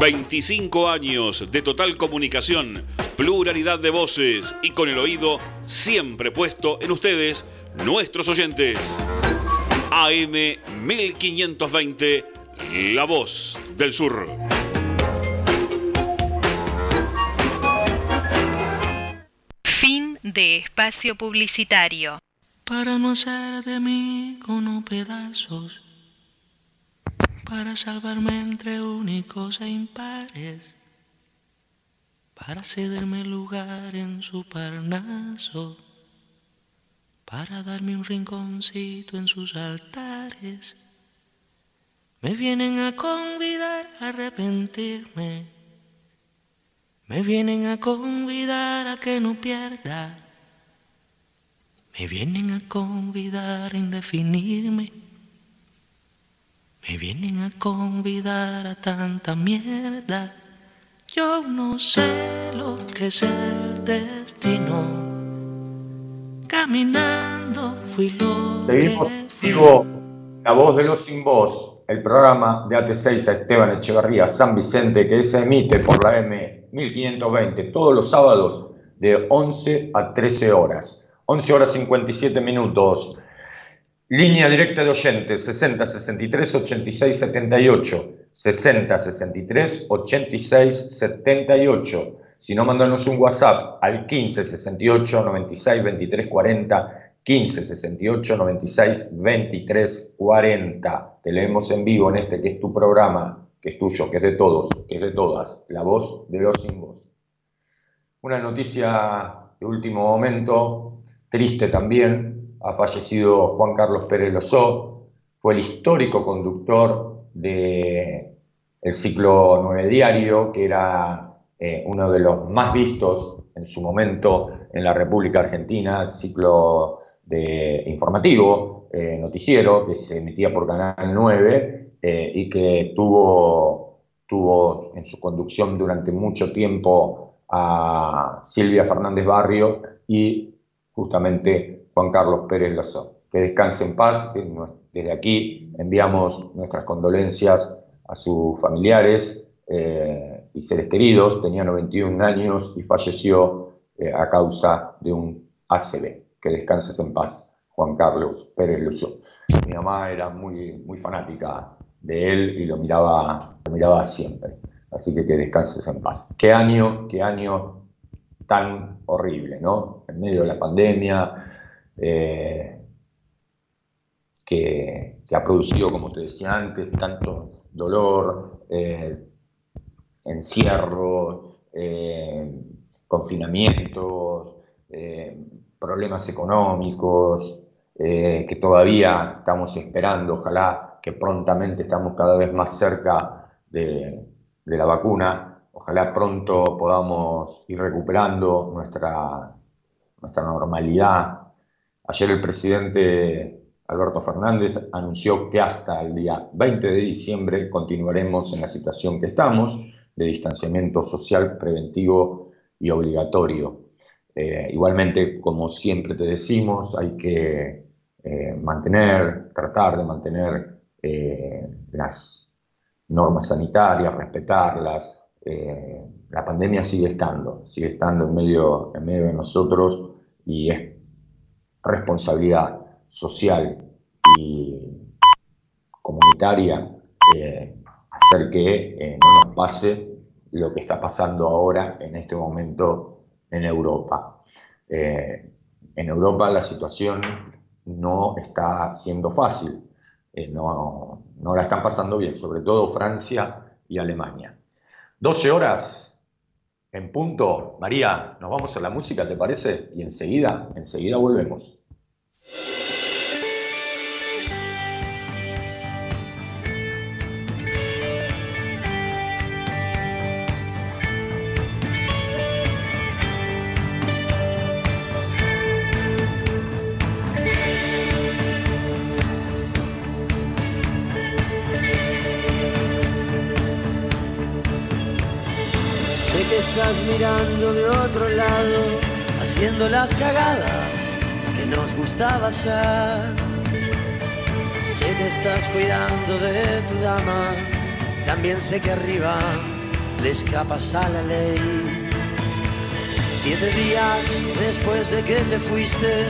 25 años de total comunicación, pluralidad de voces y con el oído siempre puesto en ustedes, nuestros oyentes. AM 1520, La Voz del Sur. Fin de espacio publicitario. Para no hacer de mí con pedazos, para salvarme entre únicos e impares, para cederme lugar en su parnaso, para darme un rinconcito en sus altares. Me vienen a convidar a arrepentirme, me vienen a convidar a que no pierda, me vienen a convidar a indefinirme, me vienen a convidar a tanta mierda. Yo no sé lo que es el destino. Caminando fui lo Seguimos que vivo La Voz de los Sin Voz, el programa de AT6 a Esteban Echeverría San Vicente que se emite por la M 1520 todos los sábados de 11 a 13 horas. 11 horas 57 minutos. Línea directa de oyentes 60 63 86 78. 60 63 86 78. Si no, mándanos un WhatsApp al 15 68 96 23 40. 15 68 96 23 40. Te leemos en vivo en este que es tu programa, que es tuyo, que es de todos, que es de todas. La voz de los sin voz. Una noticia de último momento, triste también, ha fallecido Juan Carlos Pérez Lozó, fue el histórico conductor de el ciclo 9 diario, que era eh, uno de los más vistos en su momento en la República Argentina, el ciclo de informativo, eh, noticiero, que se emitía por Canal 9 eh, y que tuvo, tuvo en su conducción durante mucho tiempo a Silvia Fernández Barrio y justamente Juan Carlos Pérez Lozó. Que descanse en paz, desde aquí enviamos nuestras condolencias a sus familiares eh, y seres queridos, tenía 91 años y falleció eh, a causa de un ACV. Que descanses en paz, Juan Carlos Pérez Lozó. Mi mamá era muy, muy fanática de él y lo miraba, lo miraba siempre. Así que que descanses en paz. Qué año, qué año tan horrible, ¿no? En medio de la pandemia, eh, que, ha producido, como te decía antes, tanto dolor, eh, encierro, eh, confinamientos, eh, problemas económicos, eh, que todavía estamos esperando, ojalá que prontamente estamos cada vez más cerca de, de la vacuna, ojalá pronto podamos ir recuperando nuestra, nuestra normalidad. Ayer el presidente Alberto Fernández anunció que hasta el día 20 de diciembre continuaremos en la situación que estamos de distanciamiento social preventivo y obligatorio. Eh, igualmente, como siempre te decimos, hay que eh, mantener, tratar de mantener eh, las normas sanitarias, respetarlas. La pandemia sigue estando, sigue estando en medio, en medio de nosotros y es responsabilidad social y comunitaria eh, hacer que eh, no nos pase lo que está pasando ahora en este momento en Europa. Eh, en Europa la situación no está siendo fácil, no, no la están pasando bien, sobre todo Francia y Alemania. 12 horas en punto. María, nos vamos a la música, ¿te parece? Y enseguida, enseguida volvemos. De otro lado, haciendo las cagadas que nos gustaba hacer. Sé que estás cuidando de tu dama, también sé que arriba le escapas a la ley. Siete días después de que te fuiste,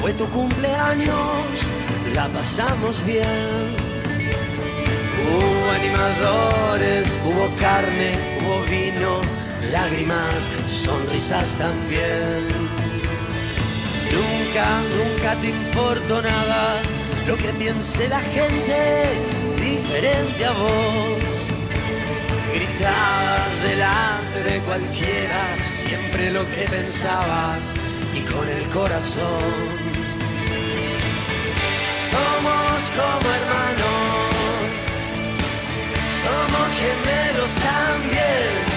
fue tu cumpleaños, la pasamos bien. Hubo animadores, hubo carne, hubo vino, lágrimas, sonrisas también. Nunca, nunca te importó nada lo que piense la gente diferente a vos. Gritabas delante de cualquiera siempre lo que pensabas y con el corazón. Somos como hermanos, somos gemelos también.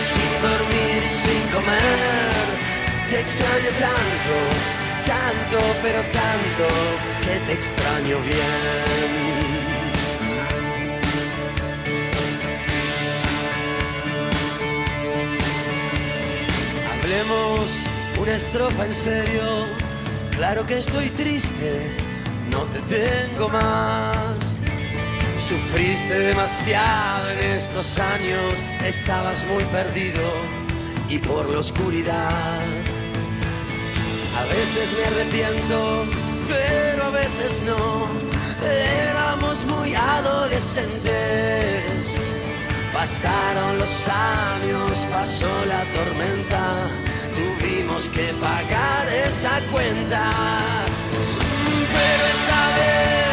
Sin dormir, sin comer. Te extraño tanto, tanto, pero tanto, que te extraño bien. Hablemos una estrofa en serio. Claro que estoy triste, no te tengo más. Sufriste demasiado en estos años, estabas muy perdido y por la oscuridad. A veces me arrepiento, pero a veces no. Éramos muy adolescentes. Pasaron los años, pasó la tormenta, tuvimos que pagar esa cuenta. Pero esta vez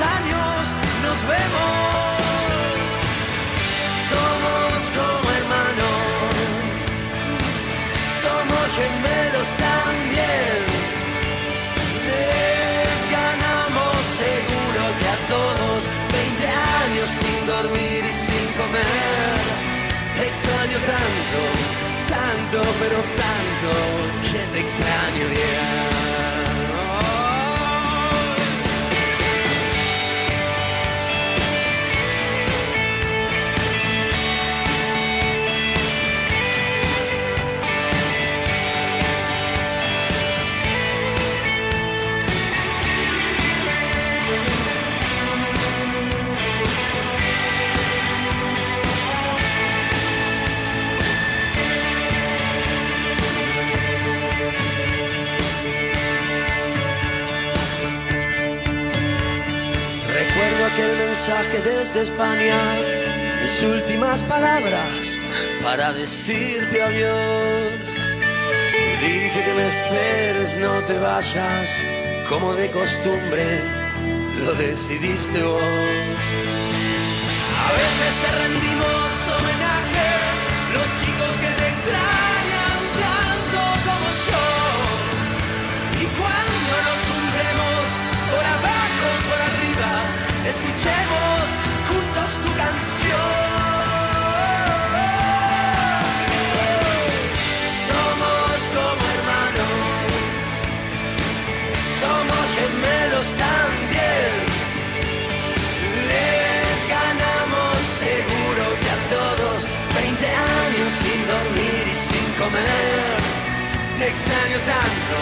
años nos vemos. Somos como hermanos, somos gemelos también. Les ganamos seguro que a todos 20 años sin dormir y sin comer. Te extraño tanto, tanto, pero tanto, que te extraño bien. Aquel mensaje desde España, mis últimas palabras para decirte adiós. Te dije que me esperes, no te vayas, como de costumbre lo decidiste vos. A veces te rendimos extraño tanto,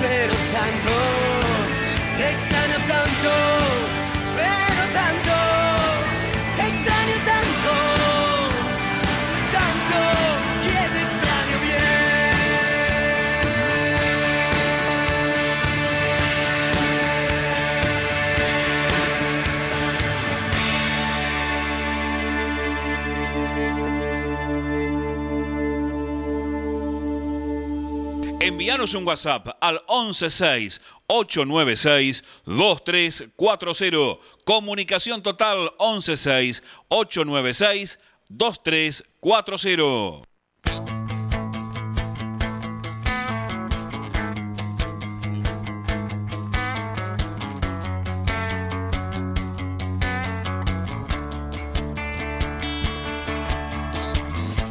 pero tanto, te extraño tanto, Envíanos un WhatsApp al 116-896-2340. Comunicación total 116-896-2340.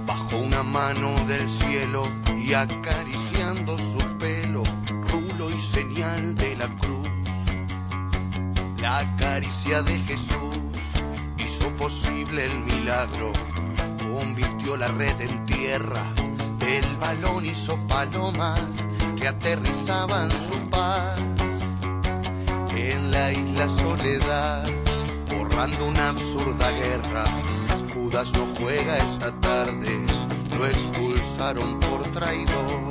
Bajo una mano del cielo y acarició señal de la cruz. La caricia de Jesús hizo posible el milagro, convirtió la red en tierra, del balón hizo palomas que aterrizaban su paz. En la isla soledad, borrando una absurda guerra, Judas no juega esta tarde, lo expulsaron por traidor.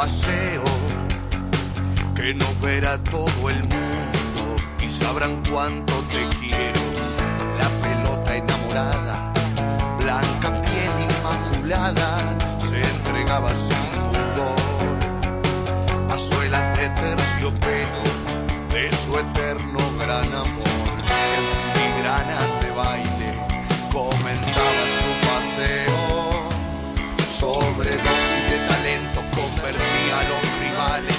Paseo, que no verá todo el mundo y sabrán cuánto te quiero. La pelota enamorada, blanca piel inmaculada, se entregaba sin pudor a suelas de terciopelo de su eterno gran amor. En filigranas de baile comenzaba su paseo. De talento convertía a los rivales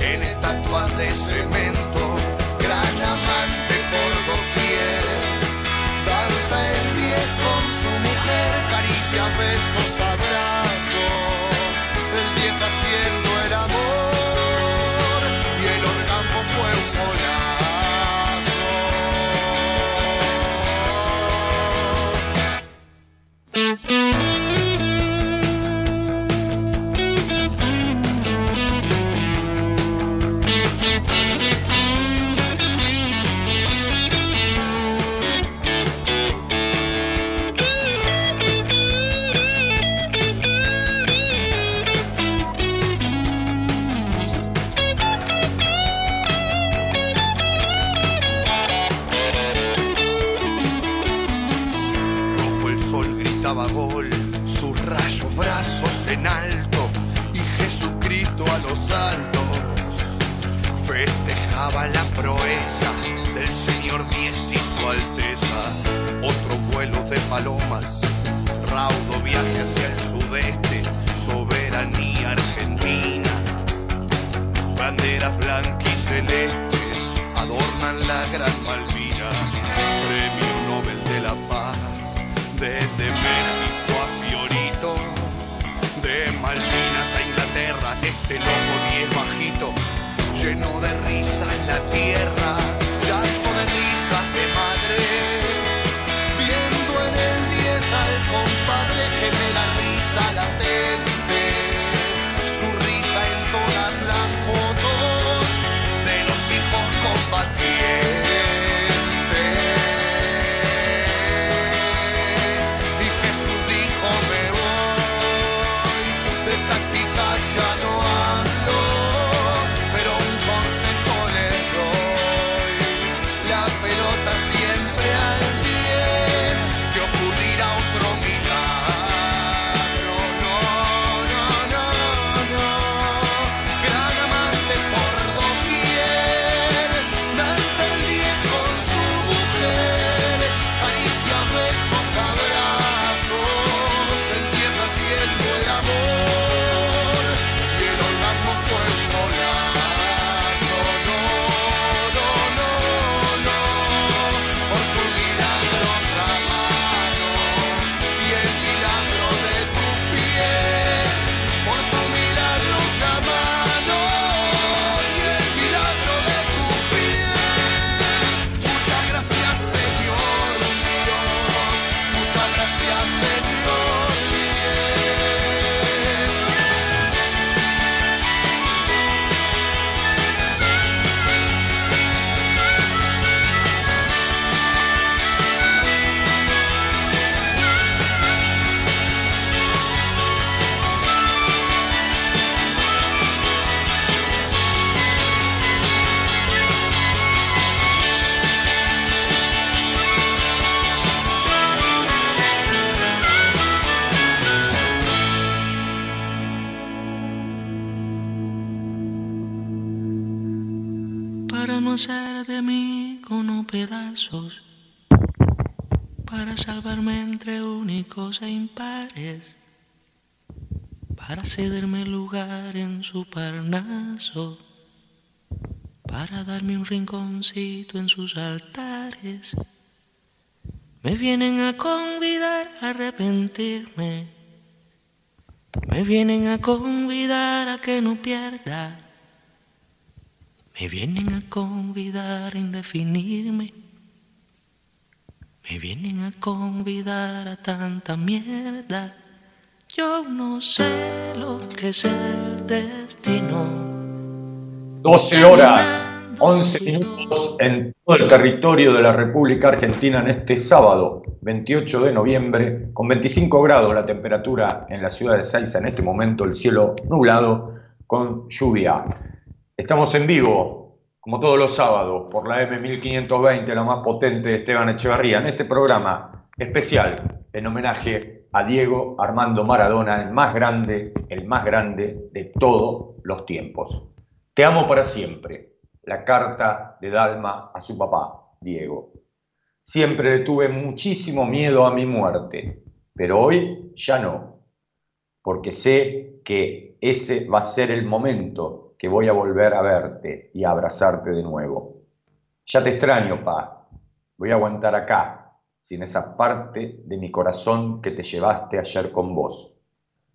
en estatuas de cemento. Rinconcito en sus altares. Me vienen a convidar a arrepentirme, me vienen a convidar a que no pierda me vienen a convidar a indefinirme. Me vienen a convidar a tanta mierda. Yo no sé lo que es el destino. 12 horas, 11 minutos en todo el territorio de la República Argentina en este sábado, 28 de noviembre, con 25 grados la temperatura en la ciudad de Saiza en este momento, el cielo nublado con lluvia. Estamos en vivo, como todos los sábados, por la M1520, la más potente de Esteban Echeverría, en este programa especial en homenaje a Diego Armando Maradona, el más grande, el más grande de todos los tiempos. Te amo para siempre. La carta de Dalma a su papá, Diego. Siempre le tuve muchísimo miedo a mi muerte, pero hoy ya no, porque sé que ese va a ser el momento que voy a volver a verte y a abrazarte de nuevo. Ya te extraño, pa. Voy a aguantar acá, sin esa parte de mi corazón que te llevaste ayer con vos.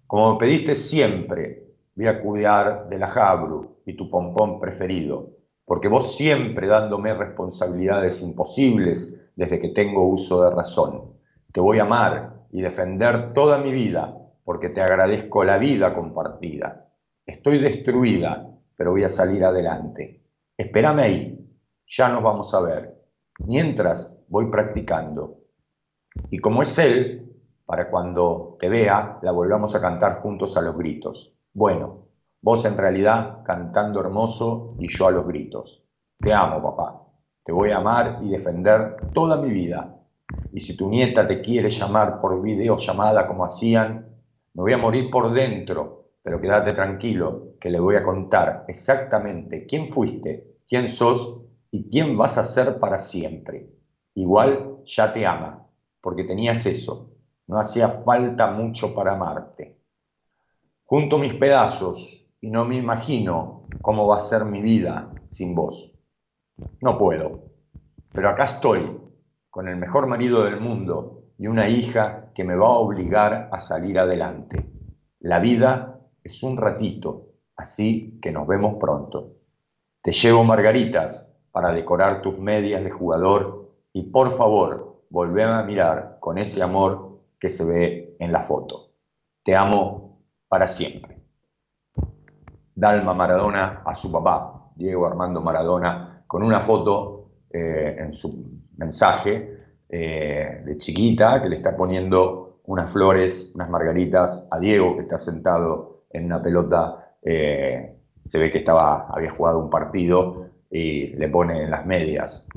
Como me pediste siempre, voy a cuidar de la Jabru y tu pompón preferido, porque vos siempre dándome responsabilidades imposibles desde que tengo uso de razón. Te voy a amar y defender toda mi vida, porque te agradezco la vida compartida. Estoy destruida, pero voy a salir adelante. Espérame ahí, ya nos vamos a ver. Mientras voy practicando. Y como es él, para cuando te vea, la volvamos a cantar juntos a los gritos. Bueno, vos en realidad cantando hermoso y yo a los gritos. Te amo, papá. Te voy a amar y defender toda mi vida. Y si tu nieta te quiere llamar por videollamada como hacían, me voy a morir por dentro pero quédate tranquilo que le voy a contar exactamente quién fuiste, quién sos y quién vas a ser para siempre. Igual ya te ama, porque tenías eso, no hacía falta mucho para amarte. Junto mis pedazos y no me imagino cómo va a ser mi vida sin vos. No puedo, pero acá estoy, con el mejor marido del mundo y una hija que me va a obligar a salir adelante. La vida es un ratito, así que nos vemos pronto. Te llevo margaritas para decorar tus medias de jugador y por favor, volvé a mirar con ese amor que se ve en la foto. Te amo para siempre. Dalma Maradona a su papá, Diego Armando Maradona, con una foto eh, en su mensaje eh, de chiquita que le está poniendo unas flores, unas margaritas a Diego que está sentado en una pelota, eh, se ve que estaba, había jugado un partido y le pone en las medias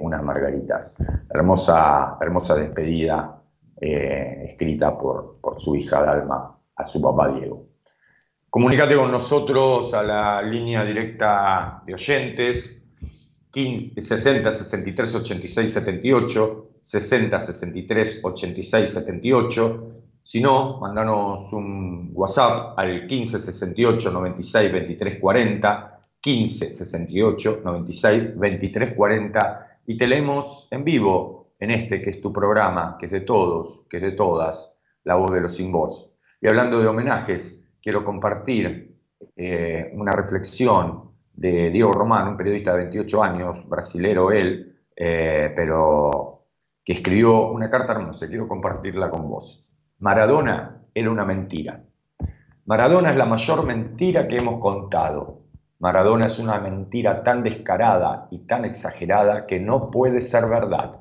unas margaritas. Hermosa, hermosa despedida escrita por, por su hija Dalma a su papá Diego. Comunicate con nosotros a la línea directa de oyentes 60 63 86 78, 60 63 86 78 si no, mandanos un WhatsApp al 15 68 96 23 40, 15 68 96 23 40 y te leemos en vivo en este que es tu programa, que es de todos, que es de todas, la voz de los sin voz. Y hablando de homenajes, quiero compartir eh, una reflexión de Diego Román, un periodista de 28 años, brasilero él, eh, pero que escribió una carta hermosa, quiero compartirla con vos. Maradona era una mentira. Maradona es la mayor mentira que hemos contado. Maradona es una mentira tan descarada y tan exagerada que no puede ser verdad.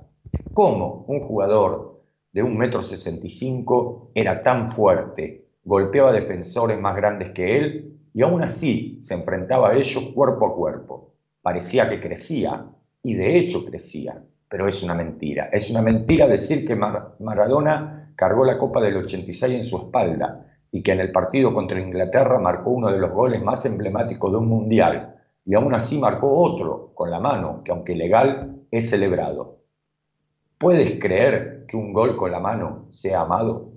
¿Cómo un jugador de un metro sesenta y cinco era tan fuerte, golpeaba defensores más grandes que él y aún así se enfrentaba a ellos cuerpo a cuerpo? Parecía que crecía y de hecho crecía, pero es una mentira. Es una mentira decir que Maradona cargó la Copa del 86 en su espalda y que en el partido contra Inglaterra marcó uno de los goles más emblemáticos de un mundial y aún así marcó otro con la mano, que aunque legal, es celebrado. ¿Puedes creer que un gol con la mano sea amado?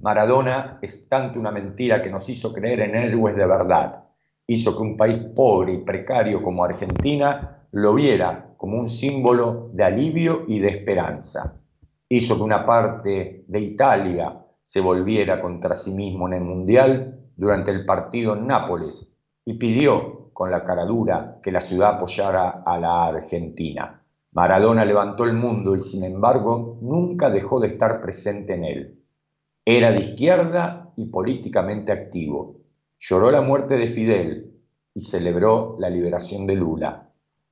Maradona es tanto una mentira que nos hizo creer en héroes de verdad. Hizo que un país pobre y precario como Argentina lo viera como un símbolo de alivio y de esperanza. Hizo que una parte de Italia se volviera contra sí mismo en el Mundial durante el partido en Nápoles y pidió con la cara dura que la ciudad apoyara a la Argentina. Maradona levantó el mundo y sin embargo nunca dejó de estar presente en él. Era de izquierda y políticamente activo. Lloró la muerte de Fidel y celebró la liberación de Lula.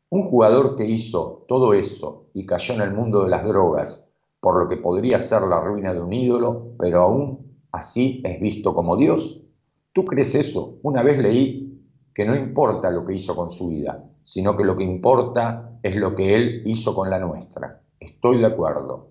Un jugador que hizo todo eso y cayó en el mundo de las drogas, por lo que podría ser la ruina de un ídolo, pero aún así es visto como Dios. ¿Tú crees eso? Una vez leí que no importa lo que hizo con su vida, sino que lo que importa es lo que él hizo con la nuestra. Estoy de acuerdo.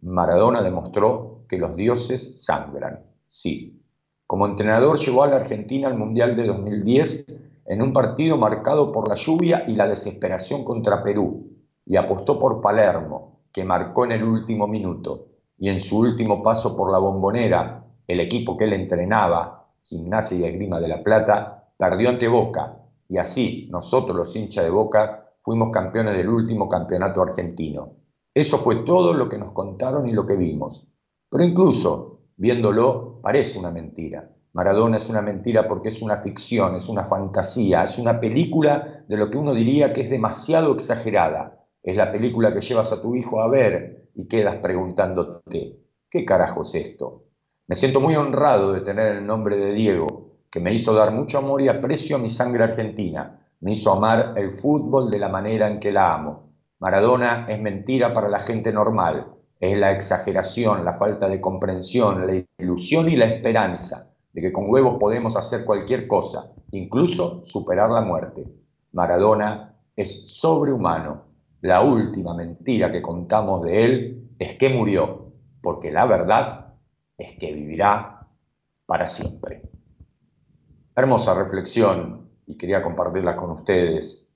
Maradona demostró que los dioses sangran. Sí. Como entrenador llevó a la Argentina al Mundial de 2010 en un partido marcado por la lluvia y la desesperación contra Perú y apostó por Palermo, que marcó en el último minuto. Y en su último paso por la bombonera, el equipo que él entrenaba, Gimnasia y Esgrima de la Plata, perdió ante Boca. Y así, nosotros los hinchas de Boca, fuimos campeones del último campeonato argentino. Eso fue todo lo que nos contaron y lo que vimos. Pero incluso, viéndolo, parece una mentira. Maradona es una mentira porque es una ficción, es una fantasía, es una película de lo que uno diría que es demasiado exagerada. Es la película que llevas a tu hijo a ver y quedas preguntándote, ¿qué carajo es esto? Me siento muy honrado de tener el nombre de Diego, que me hizo dar mucho amor y aprecio a mi sangre argentina, me hizo amar el fútbol de la manera en que la amo. Maradona es mentira para la gente normal, es la exageración, la falta de comprensión, la ilusión y la esperanza de que con huevos podemos hacer cualquier cosa, incluso superar la muerte. Maradona es sobrehumano. La última mentira que contamos de él es que murió, porque la verdad es que vivirá para siempre. Hermosa reflexión y quería compartirla con ustedes,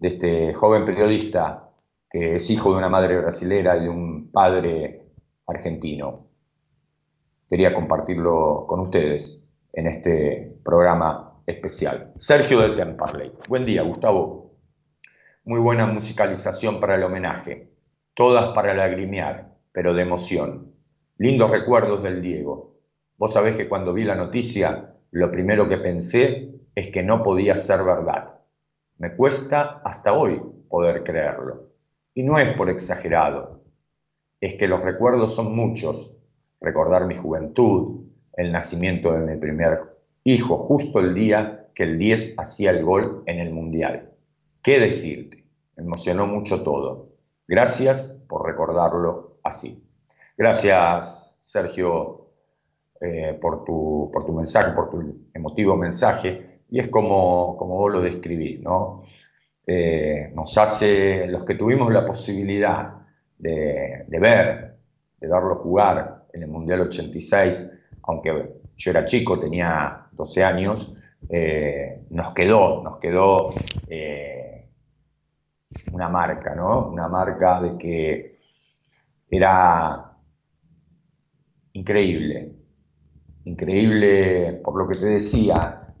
de este joven periodista que es hijo de una madre brasilera y de un padre argentino. Quería compartirlo con ustedes en este programa especial. Sergio del Temperley. Buen día, Gustavo. Muy buena musicalización para el homenaje. Todas para lagrimear, pero de emoción. Lindos recuerdos del Diego. Vos sabés que cuando vi la noticia, lo primero que pensé es que no podía ser verdad. Me cuesta hasta hoy poder creerlo. Y no es por exagerado, es que los recuerdos son muchos. Recordar mi juventud, el nacimiento de mi primer hijo, justo el día que el 10 hacía el gol en el Mundial. ¿Qué decirte? Me emocionó mucho todo. Gracias por recordarlo así. Gracias, Sergio, eh, por, tu, por tu mensaje, por tu emotivo mensaje y es como, como vos lo describís, ¿no? Eh, nos hace, los que tuvimos la posibilidad de, ver, de verlo jugar en el Mundial 86, aunque yo era chico, tenía 12 años, eh, nos quedó, nos quedó eh, una marca, ¿no? Una marca de que era increíble, increíble por lo que te decía,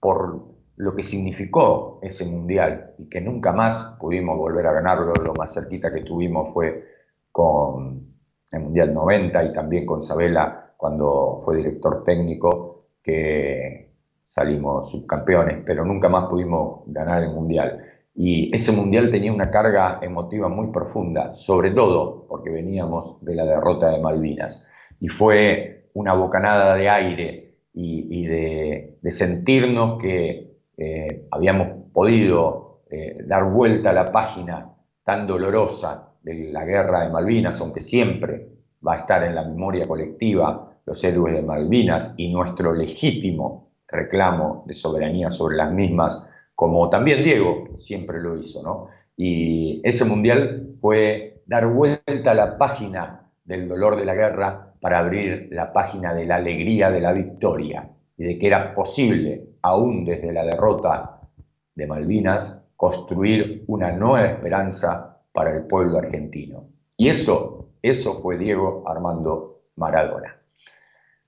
por lo que significó ese mundial y que nunca más pudimos volver a ganarlo. Lo más cerquita que tuvimos fue con el Mundial 90 y también con Sabela cuando fue director técnico, que salimos subcampeones, pero nunca más pudimos ganar el Mundial. Y ese Mundial tenía una carga emotiva muy profunda, sobre todo porque veníamos de la derrota de Malvinas. Y fue una bocanada de aire y, de, sentirnos que eh, habíamos podido eh, dar vuelta a la página tan dolorosa de la guerra de Malvinas, aunque siempre va a estar en la memoria colectiva los héroes de Malvinas y nuestro legítimo reclamo de soberanía sobre las mismas, como también Diego siempre lo hizo, ¿no? Y ese mundial fue dar vuelta a la página del dolor de la guerra para abrir la página de la alegría de la victoria y de que era posible, aún desde la derrota, de Malvinas, construir una nueva esperanza para el pueblo argentino. Y eso, eso fue Diego Armando Maradona.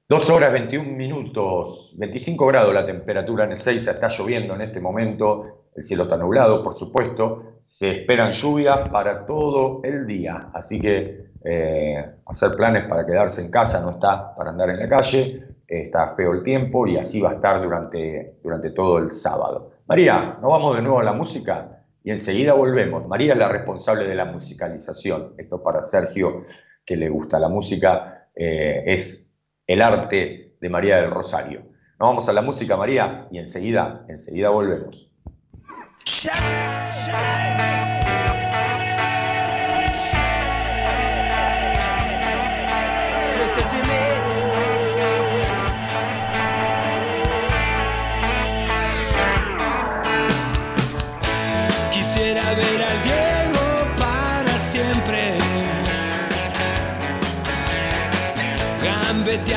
Dos horas 21 minutos, 25 grados la temperatura en Ezeiza, está lloviendo en este momento, el cielo está nublado, por supuesto, se esperan lluvias para todo el día, así que eh, hacer planes para quedarse en casa no está para andar en la calle, está feo el tiempo y así va a estar durante, durante todo el sábado. María, nos vamos de nuevo a la música y enseguida volvemos. María es la responsable de la musicalización, esto para Sergio que le gusta la música, eh, es el arte de María del Rosario. Nos vamos a la música, María, y enseguida, enseguida volvemos.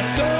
su corazón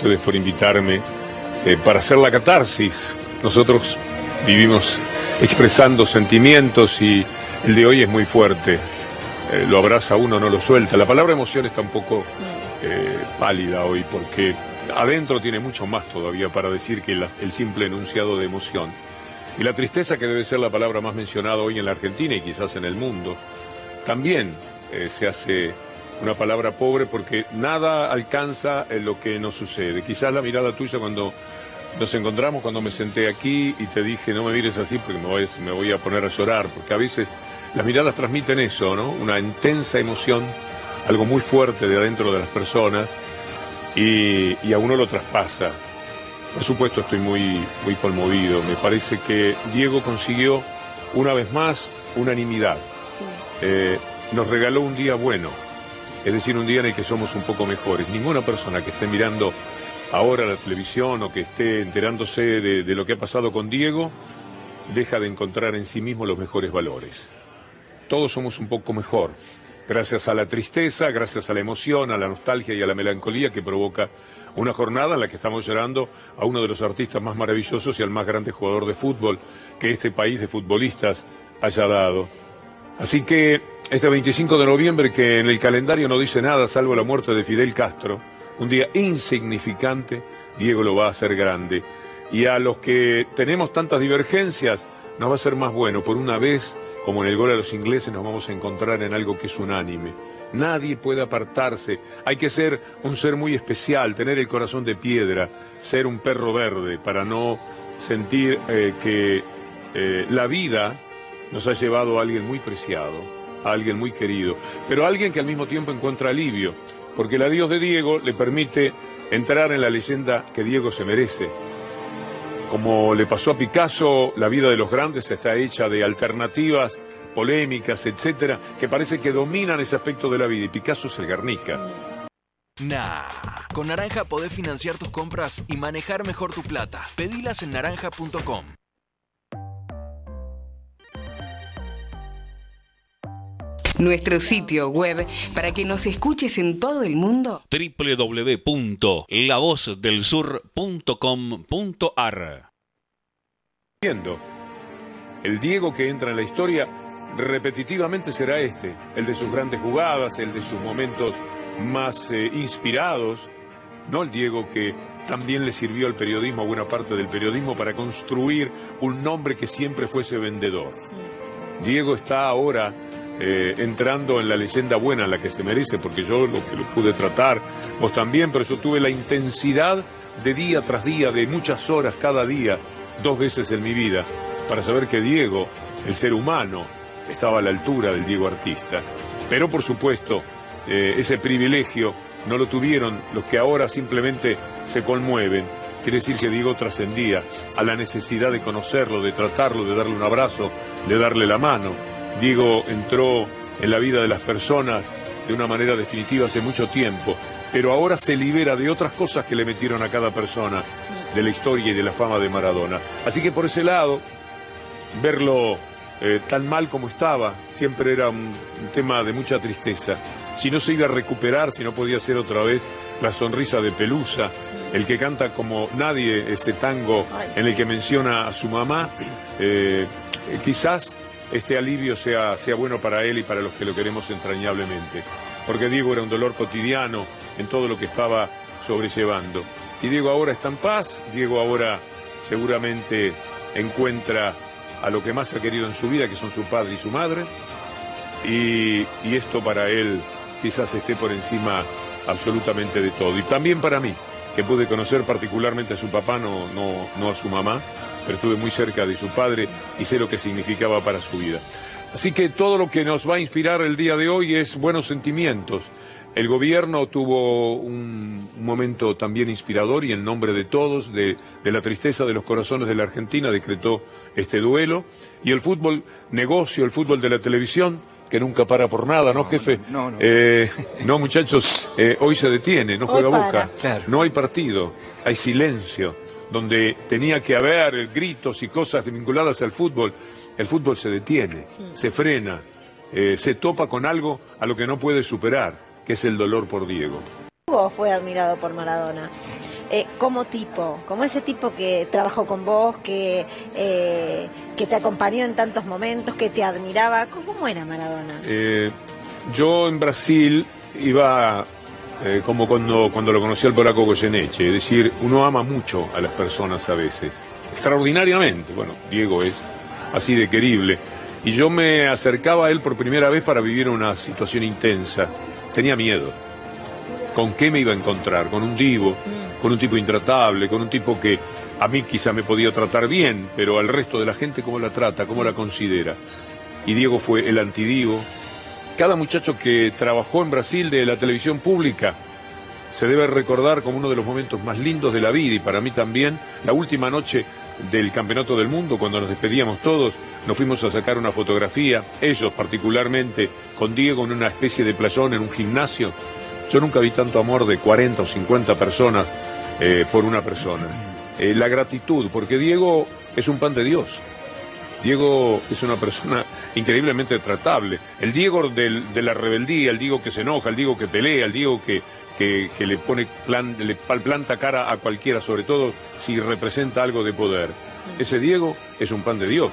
ustedes por invitarme eh, para hacer la catarsis. Nosotros vivimos expresando sentimientos y el de hoy es muy fuerte. Eh, lo abraza uno, no lo suelta. La palabra emoción está un poco eh, pálida hoy porque adentro tiene mucho más todavía para decir que la- el simple enunciado de emoción. Y la tristeza, que debe ser la palabra más mencionada hoy en la Argentina y quizás en el mundo, también eh, se hace una palabra pobre porque nada alcanza en lo que nos sucede. Quizás la mirada tuya cuando nos encontramos, cuando me senté aquí y te dije no me mires así porque me voy, me voy a poner a llorar, porque a veces las miradas transmiten eso, ¿no? Una intensa emoción, algo muy fuerte de adentro de las personas y, y a uno lo traspasa. Por supuesto estoy muy, muy conmovido. Me parece que Diego consiguió una vez más unanimidad. Eh, nos regaló un día bueno, es decir, un día en el que somos un poco mejores. Ninguna persona que esté mirando ahora la televisión o que esté enterándose de, lo que ha pasado con Diego deja de encontrar en sí mismo los mejores valores. Todos somos un poco mejor, gracias a la tristeza, gracias a la emoción, a la nostalgia y a la melancolía que provoca una jornada en la que estamos llorando a uno de los artistas más maravillosos y al más grande jugador de fútbol que este país de futbolistas haya dado. Así que este 25 de noviembre, que en el calendario no dice nada salvo la muerte de Fidel Castro, un día insignificante, Diego lo va a hacer grande. Y a los que tenemos tantas divergencias, nos va a ser más bueno. Por una vez, como en el gol a los ingleses, nos vamos a encontrar en algo que es unánime. Nadie puede apartarse. Hay que ser un ser muy especial, tener el corazón de piedra, ser un perro verde, para no sentir eh, que eh, la vida nos ha llevado a alguien muy preciado, a alguien muy querido, pero alguien que al mismo tiempo encuentra alivio, porque el adiós de Diego le permite entrar en la leyenda que Diego se merece. Como le pasó a Picasso, la vida de los grandes está hecha de alternativas, polémicas, etcétera, que parece que dominan ese aspecto de la vida, y Picasso es el Guernica. Nah, con Naranja podés financiar tus compras y manejar mejor tu plata. Pedilas en naranja.com. Nuestro sitio web para que nos escuches en todo el mundo. www.lavozdelsur.com.ar Viendo. El Diego que entra en la historia repetitivamente será este, el de sus grandes jugadas, el de sus momentos más eh, inspirados, no el Diego que también le sirvió al periodismo, a buena parte del periodismo, para construir un nombre que siempre fuese vendedor. Diego está ahora eh, entrando en la leyenda buena, la que se merece, porque yo lo que lo pude tratar, vos también, pero yo tuve la intensidad de día tras día, de muchas horas cada día, dos veces en mi vida, para saber que Diego, el ser humano, estaba a la altura del Diego artista. Pero por supuesto, eh, ese privilegio no lo tuvieron los que ahora simplemente se conmueven. Quiere decir que Diego trascendía a la necesidad de conocerlo, de tratarlo, de darle un abrazo, de darle la mano. Diego entró en la vida de las personas de una manera definitiva hace mucho tiempo, pero ahora se libera de otras cosas que le metieron a cada persona de la historia y de la fama de Maradona. Así que por ese lado, verlo eh, tan mal como estaba siempre era un, un tema de mucha tristeza. Si no se iba a recuperar, si no podía ser otra vez la sonrisa de Pelusa, el que canta como nadie ese tango en el que menciona a su mamá, eh, eh, quizás este alivio sea, sea bueno para él y para los que lo queremos entrañablemente. Porque Diego era un dolor cotidiano en todo lo que estaba sobrellevando. Y Diego ahora está en paz, Diego ahora seguramente encuentra a lo que más ha querido en su vida, que son su padre y su madre, y, y esto para él quizás esté por encima absolutamente de todo. Y también para mí, que pude conocer particularmente a su papá, no, no, no a su mamá, pero estuve muy cerca de su padre y sé lo que significaba para su vida. Así que todo lo que nos va a inspirar el día de hoy es buenos sentimientos. El gobierno tuvo un, momento también inspirador y en nombre de todos, de, de la tristeza de los corazones de la Argentina, decretó este duelo. Y el fútbol, negocio, el fútbol de la televisión, que nunca para por nada, ¿no, jefe? no, no. Eh, no, muchachos, eh, hoy se detiene, no juega. Boca. Claro. No hay partido, hay silencio, donde tenía que haber gritos y cosas vinculadas al fútbol. El fútbol se detiene, se frena, eh, se topa con algo a lo que no puede superar, que es el dolor por Diego. Hugo fue admirado por Maradona. Eh, como tipo, como ese tipo que trabajó con vos, que, eh, que te acompañó en tantos momentos, que te admiraba. ¿Cómo cómo era Maradona? Eh, yo en Brasil iba eh, como cuando, cuando lo conocí al polaco Goyeneche, es decir, uno ama mucho a las personas a veces, extraordinariamente, bueno, Diego es así de querible, y yo me acercaba a él por primera vez para vivir una situación intensa, tenía miedo, ¿con qué me iba a encontrar? ¿Con un divo? ¿Con un tipo intratable? ¿Con un tipo que a mí quizá me podía tratar bien, pero al resto de la gente cómo la trata, cómo la considera? Y Diego fue el antidivo, cada muchacho que trabajó en Brasil de la televisión pública se debe recordar como uno de los momentos más lindos de la vida y para mí también la última noche del Campeonato del Mundo, cuando nos despedíamos todos, nos fuimos a sacar una fotografía, ellos particularmente, con Diego en una especie de playón, en un gimnasio. Yo nunca vi tanto amor de 40 o 50 personas eh, por una persona. Eh, la gratitud, porque Diego es un pan de Dios. Diego es una persona increíblemente tratable. El Diego del- de la rebeldía, el Diego que se enoja, el Diego que pelea, el Diego que, que- que le pone plan- le planta cara a cualquiera, sobre todo si representa algo de poder. Ese Diego es un pan de Dios.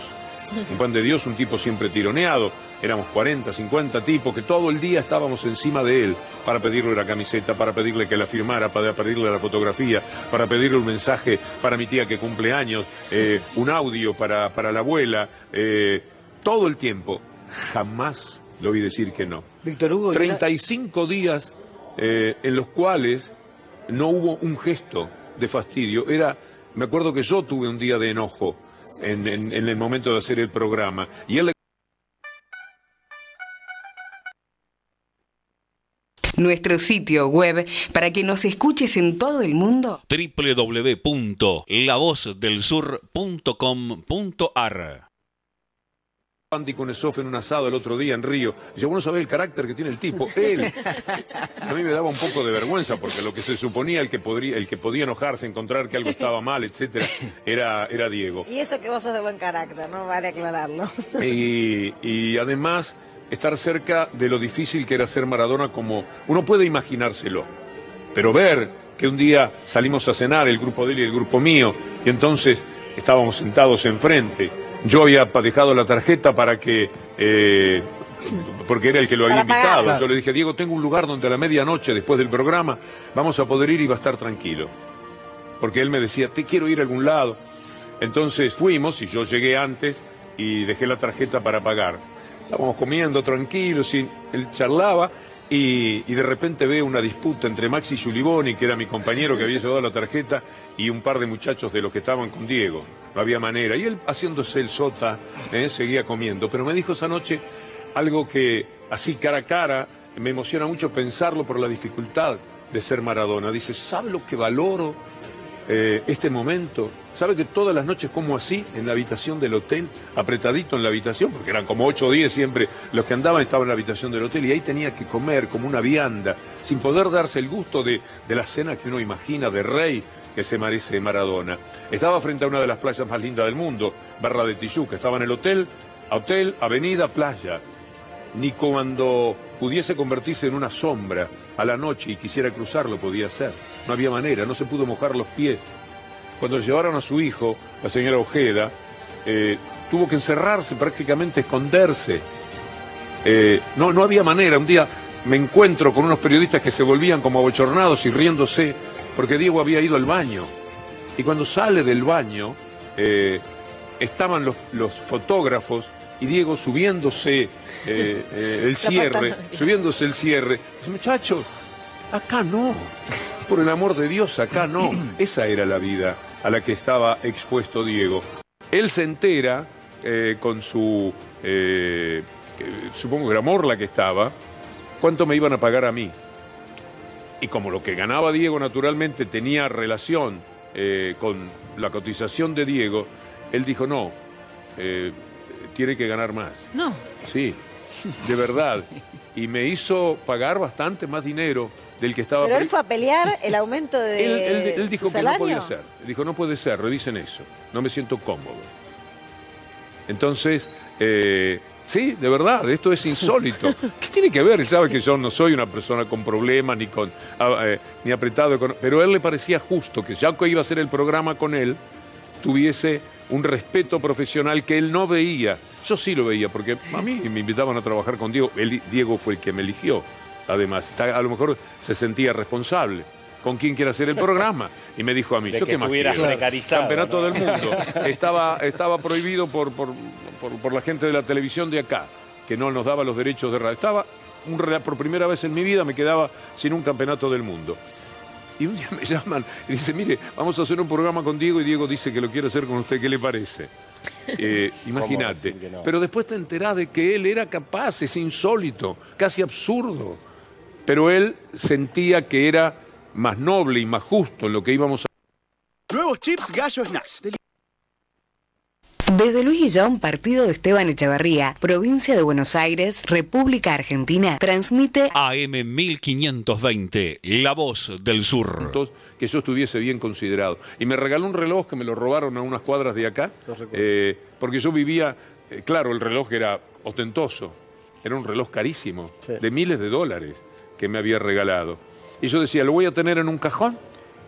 Un pan de Dios, un tipo siempre tironeado. Éramos 40, 50 tipos que todo el día estábamos encima de él para pedirle la camiseta, para pedirle que la firmara, para pedirle la fotografía, para pedirle un mensaje para mi tía que cumple años, eh, un audio para, para la abuela. eh, todo el tiempo. Jamás lo vi decir que no. Víctor Hugo. y era- 35 días eh, en los cuales no hubo un gesto de fastidio. Era, me acuerdo que yo tuve un día de enojo en, en- en el momento de hacer el programa y él Nuestro sitio web para que nos escuches en todo el mundo. www.lavozdelsur.com.ar Andy Kunesov en un asado el otro día en Río. Yo, bueno, sabés el carácter que tiene el tipo. Él. A mí me daba un poco de vergüenza porque lo que se suponía el que podría, el que podía enojarse, encontrar que algo estaba mal, etcétera, era, era Diego. Y eso que vos sos de buen carácter, ¿no? Vale aclararlo. Y, y además estar cerca de lo difícil que era ser Maradona como uno puede imaginárselo, pero ver que un día salimos a cenar el grupo de él y el grupo mío y entonces estábamos sentados enfrente, yo había dejado la tarjeta para que eh, porque era el que lo había pagar. invitado, yo le dije Diego tengo un lugar donde a la medianoche después del programa vamos a poder ir y va a estar tranquilo, porque él me decía te quiero ir a algún lado, entonces fuimos y yo llegué antes y dejé la tarjeta para pagar. Estábamos comiendo tranquilos y él charlaba y, de repente veo una disputa entre Maxi Giuliboni, que era mi compañero que había llevado la tarjeta, y un par de muchachos de los que estaban con Diego. No había manera. Y él haciéndose el sota, ¿eh? seguía comiendo. Pero me dijo esa noche algo que así cara a cara me emociona mucho pensarlo por la dificultad de ser Maradona. Dice, ¿sabe lo que valoro eh, este momento? ¿Sabe que todas las noches como así, en la habitación del hotel, apretadito en la habitación, porque eran como 8 o 10 siempre, los que andaban estaban en la habitación del hotel y ahí tenía que comer como una vianda, sin poder darse el gusto de, de la cena que uno imagina de rey que se merece Maradona. Estaba frente a una de las playas más lindas del mundo, Barra de Tijuca, estaba en el hotel, hotel, avenida, playa ni cuando pudiese convertirse en una sombra a la noche y quisiera cruzarlo podía hacer. No había manera, no se pudo mojar los pies. Cuando llevaron a su hijo, la señora Ojeda, eh, tuvo que encerrarse, prácticamente esconderse. Eh, no, no había manera. Un día me encuentro con unos periodistas que se volvían como abochornados y riéndose porque Diego había ido al baño. Y cuando sale del baño, eh, estaban los, los fotógrafos y Diego subiéndose eh, eh, el La cierre, pantalla. subiéndose el cierre. Dice, muchachos, acá no. Por el amor de Dios, acá no. Esa era la vida a la que estaba expuesto Diego. Él se entera eh, con su, supongo que era Morla que estaba, cuánto me iban a pagar a mí. Y como lo que ganaba Diego naturalmente tenía relación con la cotización de Diego, él dijo, no, tiene que ganar más. No. Sí, de verdad. Y me hizo pagar bastante más dinero del que estaba Pero él fue a pelear el aumento de él, él- él dijo su que no podía ser. Dijo, no puede ser, revisen eso. No me siento cómodo. Entonces, eh, sí, de verdad, esto es insólito. ¿Qué tiene que ver? Él sabe que yo no soy una persona con problemas ni con ah, eh, ni apretado, econo- pero a él le parecía justo que ya que iba a hacer el programa con él, tuviese un respeto profesional que él no veía. Yo sí lo veía, porque a mí me invitaban a trabajar con Diego. Él- Diego fue el que me eligió. además. A lo mejor se sentía responsable. ¿Con quién quiere hacer el programa? Y me dijo a mí, De ¿yo que qué más precarizado, Campeonato ¿no? del mundo. Estaba, estaba prohibido por, por, por- por la gente de la televisión de acá, que no nos daba los derechos de radio. Estaba, un, por primera vez en mi vida, me quedaba sin un campeonato del mundo. Y un día me llaman y dice, mire, vamos a hacer un programa con Diego y Diego dice que lo quiere hacer con usted, ¿qué le parece? Eh, Imagínate. no? Pero después te enterás de que él era capaz, es insólito, casi absurdo. Pero él sentía que era más noble y más justo en lo que íbamos a... Nuevos chips Gallo Snacks. Desde Luis Guillón, partido de Esteban Echeverría, provincia de Buenos Aires, República Argentina, transmite AM 1520, La Voz del Sur. que yo estuviese bien considerado. Y me regaló un reloj que me lo robaron a unas cuadras de acá, eh, porque yo vivía, eh, claro, el reloj era ostentoso, era un reloj carísimo, de miles de dólares que me había regalado. Y yo decía, lo voy a tener en un cajón,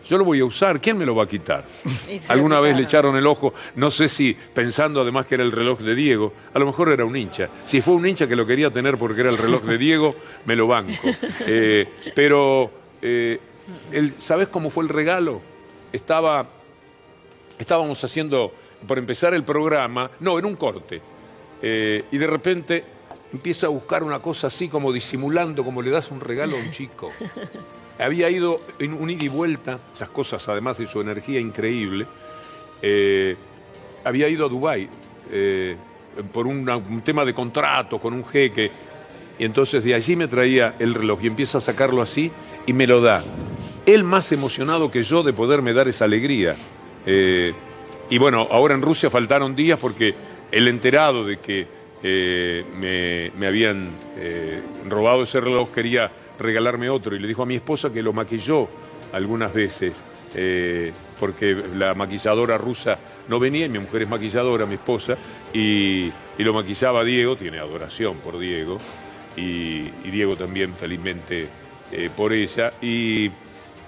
yo lo voy a usar, ¿quién me lo va a quitar? Alguna vez le echaron el ojo, no sé si pensando además que era el reloj de Diego, a lo mejor era un hincha. Si fue un hincha que lo quería tener porque era el reloj de Diego, me lo banco. Eh, pero, eh, el- ¿sabes cómo fue el regalo? Estaba, estábamos haciendo, por empezar el programa, no, en un corte, eh, y de repente empieza a buscar una cosa así como disimulando, como le das un regalo a un chico. Había ido en un ida y vuelta, esas cosas además de su energía increíble, eh, había ido a Dubái eh, por un tema de contrato con un jeque, y entonces de allí me traía el reloj y empieza a sacarlo así y me lo da. Él más emocionado que yo de poderme dar esa alegría. Eh, y bueno, ahora en Rusia faltaron días porque el enterado de que me, habían robado ese reloj quería regalarme otro y le dijo a mi esposa que lo maquilló algunas veces eh, porque la maquilladora rusa no venía y mi mujer es maquilladora, mi esposa, y, y lo maquillaba Diego, tiene adoración por Diego y, y Diego también felizmente eh, por ella. Y,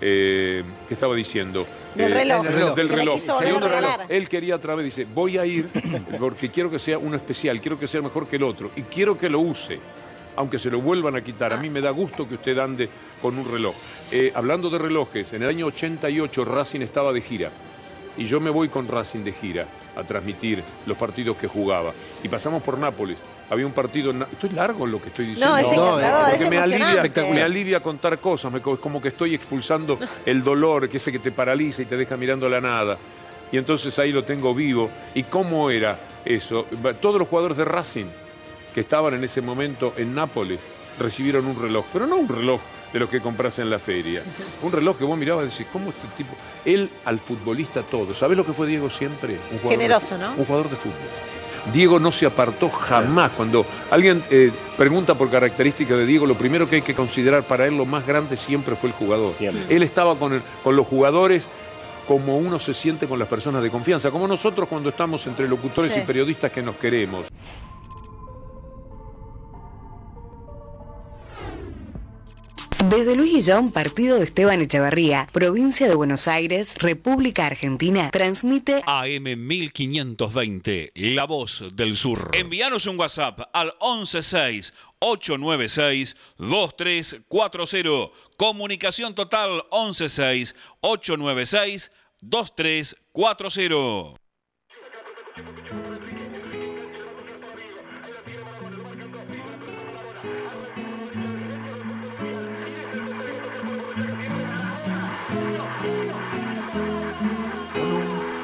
eh, ¿qué estaba diciendo? Del Eh, reloj. Del reloj. Segundo reloj. Él quería otra vez, dice, voy a ir porque quiero que sea uno especial, quiero que sea mejor que el otro y quiero que lo use. Aunque se lo vuelvan a quitar, a mí me da gusto que usted ande con un reloj. Eh, hablando de relojes, en el año 88 Racing estaba de gira y yo me voy con Racing de gira a transmitir los partidos que jugaba. Y pasamos por Nápoles. Había un partido. en Estoy largo en lo que estoy diciendo. No, es encantador, porque es me alivia, emocionante. me alivia contar cosas. Me, co- como que estoy expulsando el dolor, que ese que te paraliza y te deja mirando la nada. Y entonces ahí lo tengo vivo. ¿Y cómo era eso? Todos los jugadores de Racing que estaban en ese momento en Nápoles recibieron un reloj, pero no un reloj de los que compras en la feria. Un reloj que vos mirabas y decís, ¿cómo este tipo? Él al futbolista todo. ¿Sabés lo que fue Diego siempre? Un jugador Generoso, ¿no? Un jugador de fútbol. Diego no se apartó jamás. Cuando alguien eh, pregunta por características de Diego, lo primero que hay que considerar para él lo más grande siempre fue el jugador. Siempre. Él estaba con, el- con los jugadores como uno se siente con las personas de confianza, como nosotros cuando estamos entre locutores Sí. y periodistas que nos queremos. Desde Luis Guillón, partido de Esteban Echeverría, provincia de Buenos Aires, República Argentina, transmite AM 1520, La Voz del Sur. Envíanos un WhatsApp al 116 896 2340. Comunicación total 116 896 2340.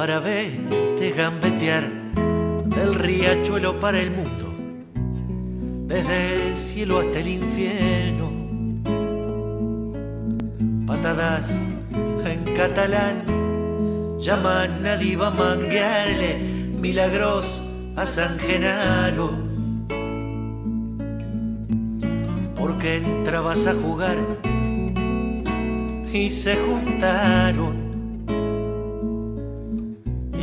para verte gambetear del riachuelo para el mundo, desde el cielo hasta el infierno. Patadas en catalán llaman a Diva manguearle milagros a San Genaro. que entrabas a jugar y se juntaron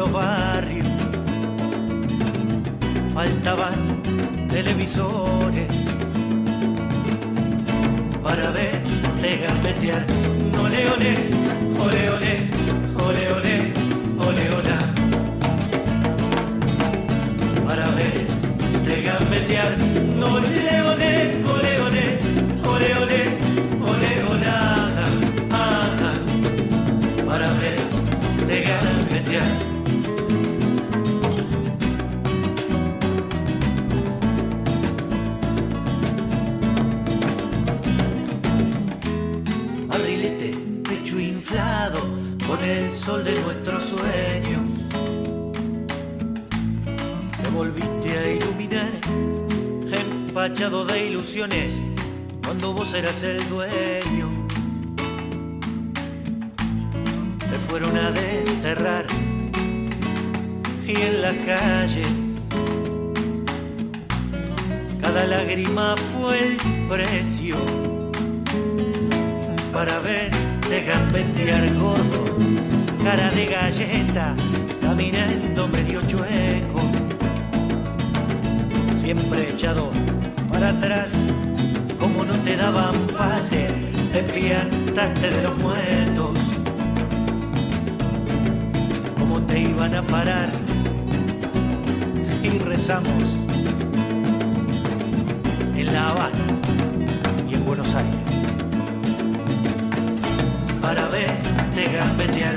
los barrios faltaban televisores para verte gambetear. Ole, ole, ole, ole, ole, ole, ole, ola. Para verte gambetear. Ole, ole, ole, ole, ole, ole, ole. Para verte gambetear. Sol de nuestros sueños. Te volviste a iluminar, empachado de ilusiones, cuando vos eras el dueño. Te fueron a desterrar y en las calles cada lágrima fue el precio para verte gambetear gordo, cara de galleta, caminando medio chueco, siempre echado para atrás, como no te daban pase, te piantaste de los muertos, como te iban a parar y rezamos en La Habana y en Buenos Aires. Para verte gambetear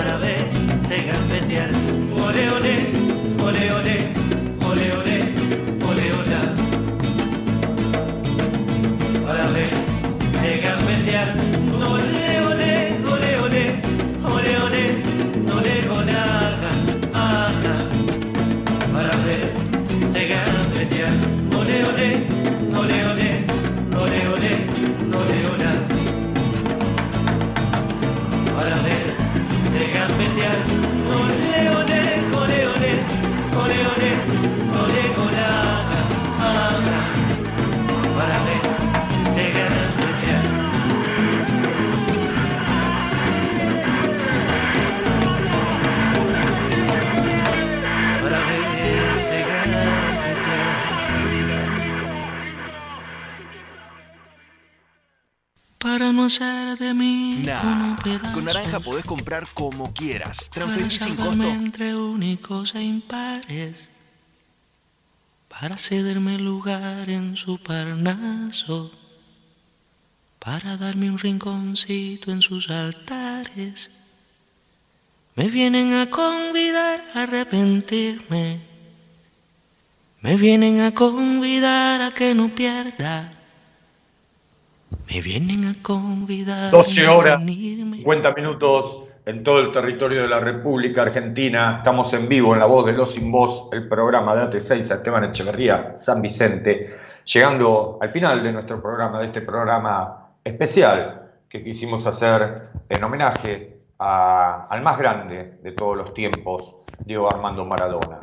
para verte gambetear. Ole, ole, ole, ole, ole, ole, ole, ola. Para gambetear. Para no hacer de mí Nah, como pedazo. con Naranja podés comprar como quieras. Transferir sin costo. entre únicos e impares. Para cederme lugar en su parnaso. Para darme un rinconcito en sus altares. Me vienen a convidar a arrepentirme. Me vienen a convidar a que no pierda. Me vienen a convidar 12 a horas, unirme. 50 minutos en todo el territorio de la República Argentina. Estamos en vivo en La Voz de los Sin Voz, el programa de AT6 Esteban Echeverría, San Vicente, llegando al final de nuestro programa, de este programa especial que quisimos hacer en homenaje a- al más grande de todos los tiempos, Diego Armando Maradona.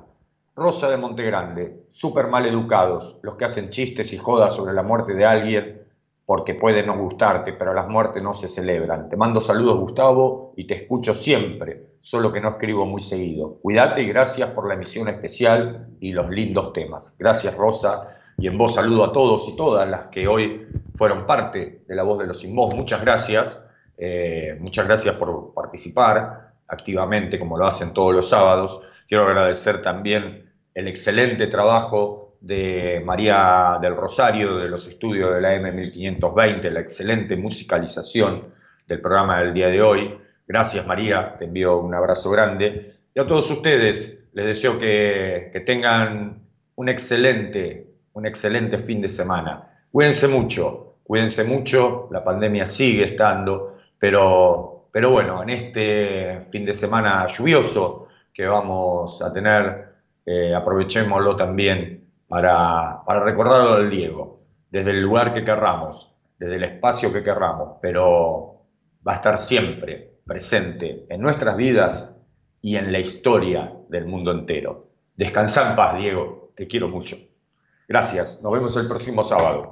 Rosa de Montegrande, súper mal educados, los que hacen chistes y jodas sobre la muerte de alguien porque puede no gustarte, pero las muertes no se celebran. Te mando saludos, Gustavo, y te escucho siempre, solo que no escribo muy seguido. Cuídate y gracias por la emisión especial y los lindos temas. Gracias, Rosa. y en voz saludo a todos y todas las que hoy fueron parte de la voz de los sin voz. Muchas gracias, eh, muchas gracias por participar activamente como lo hacen todos los sábados. Quiero agradecer también el excelente trabajo de María del Rosario de los estudios de la M1520, la excelente musicalización del programa del día de hoy. Gracias María, te envío un abrazo grande. Y a todos ustedes les deseo que, que tengan un excelente, un excelente fin de semana. Cuídense mucho, cuídense mucho, la pandemia sigue estando, pero, pero bueno, en este fin de semana lluvioso que vamos a tener, eh, aprovechémoslo también para, para recordarlo al Diego, desde el lugar que querramos, desde el espacio que querramos, pero va a estar siempre presente en nuestras vidas y en la historia del mundo entero. Descansa en paz, Diego, te quiero mucho. Gracias, nos vemos el próximo sábado.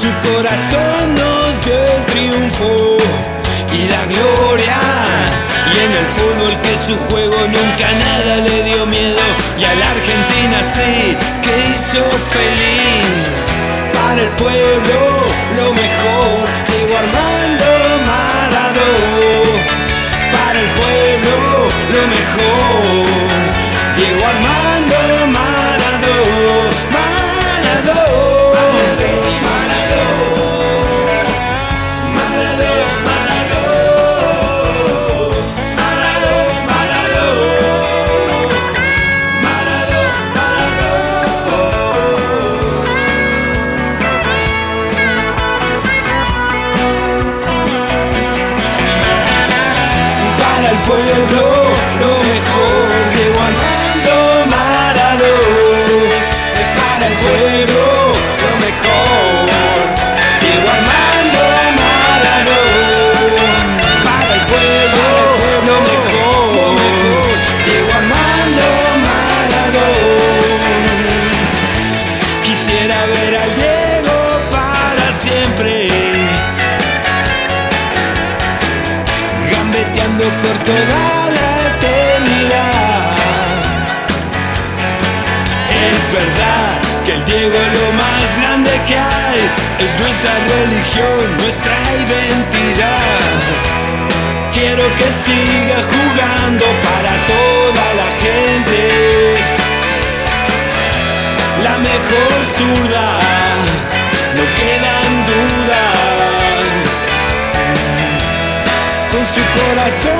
Su corazón nos dio el triunfo y la gloria. Y en el fútbol que su juego nunca nada le dio miedo. Y a la Argentina sí que hizo feliz. Para el pueblo lo mejor. Diego Armando Maradona para el pueblo lo mejor. Siga jugando para toda la gente. La mejor zurda, no quedan dudas con su corazón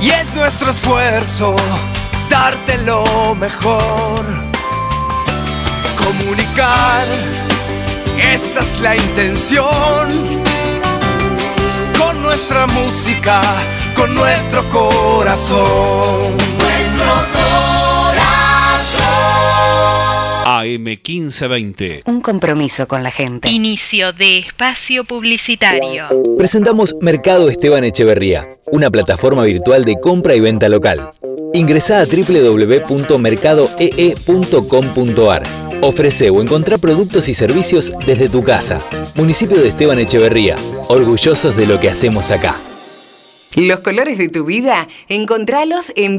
y es nuestro esfuerzo darte lo mejor. Comunicar, esa es la intención. Con nuestra música, con nuestro corazón. AM1520. Un compromiso con la gente. Inicio de espacio publicitario. Presentamos Mercado Esteban Echeverría, una plataforma virtual de compra y venta local. Ingresá a www.mercadoee.com.ar. Ofrece o encontrá productos y servicios desde tu casa. Municipio de Esteban Echeverría, orgullosos de lo que hacemos acá. Los colores de tu vida, encontralos en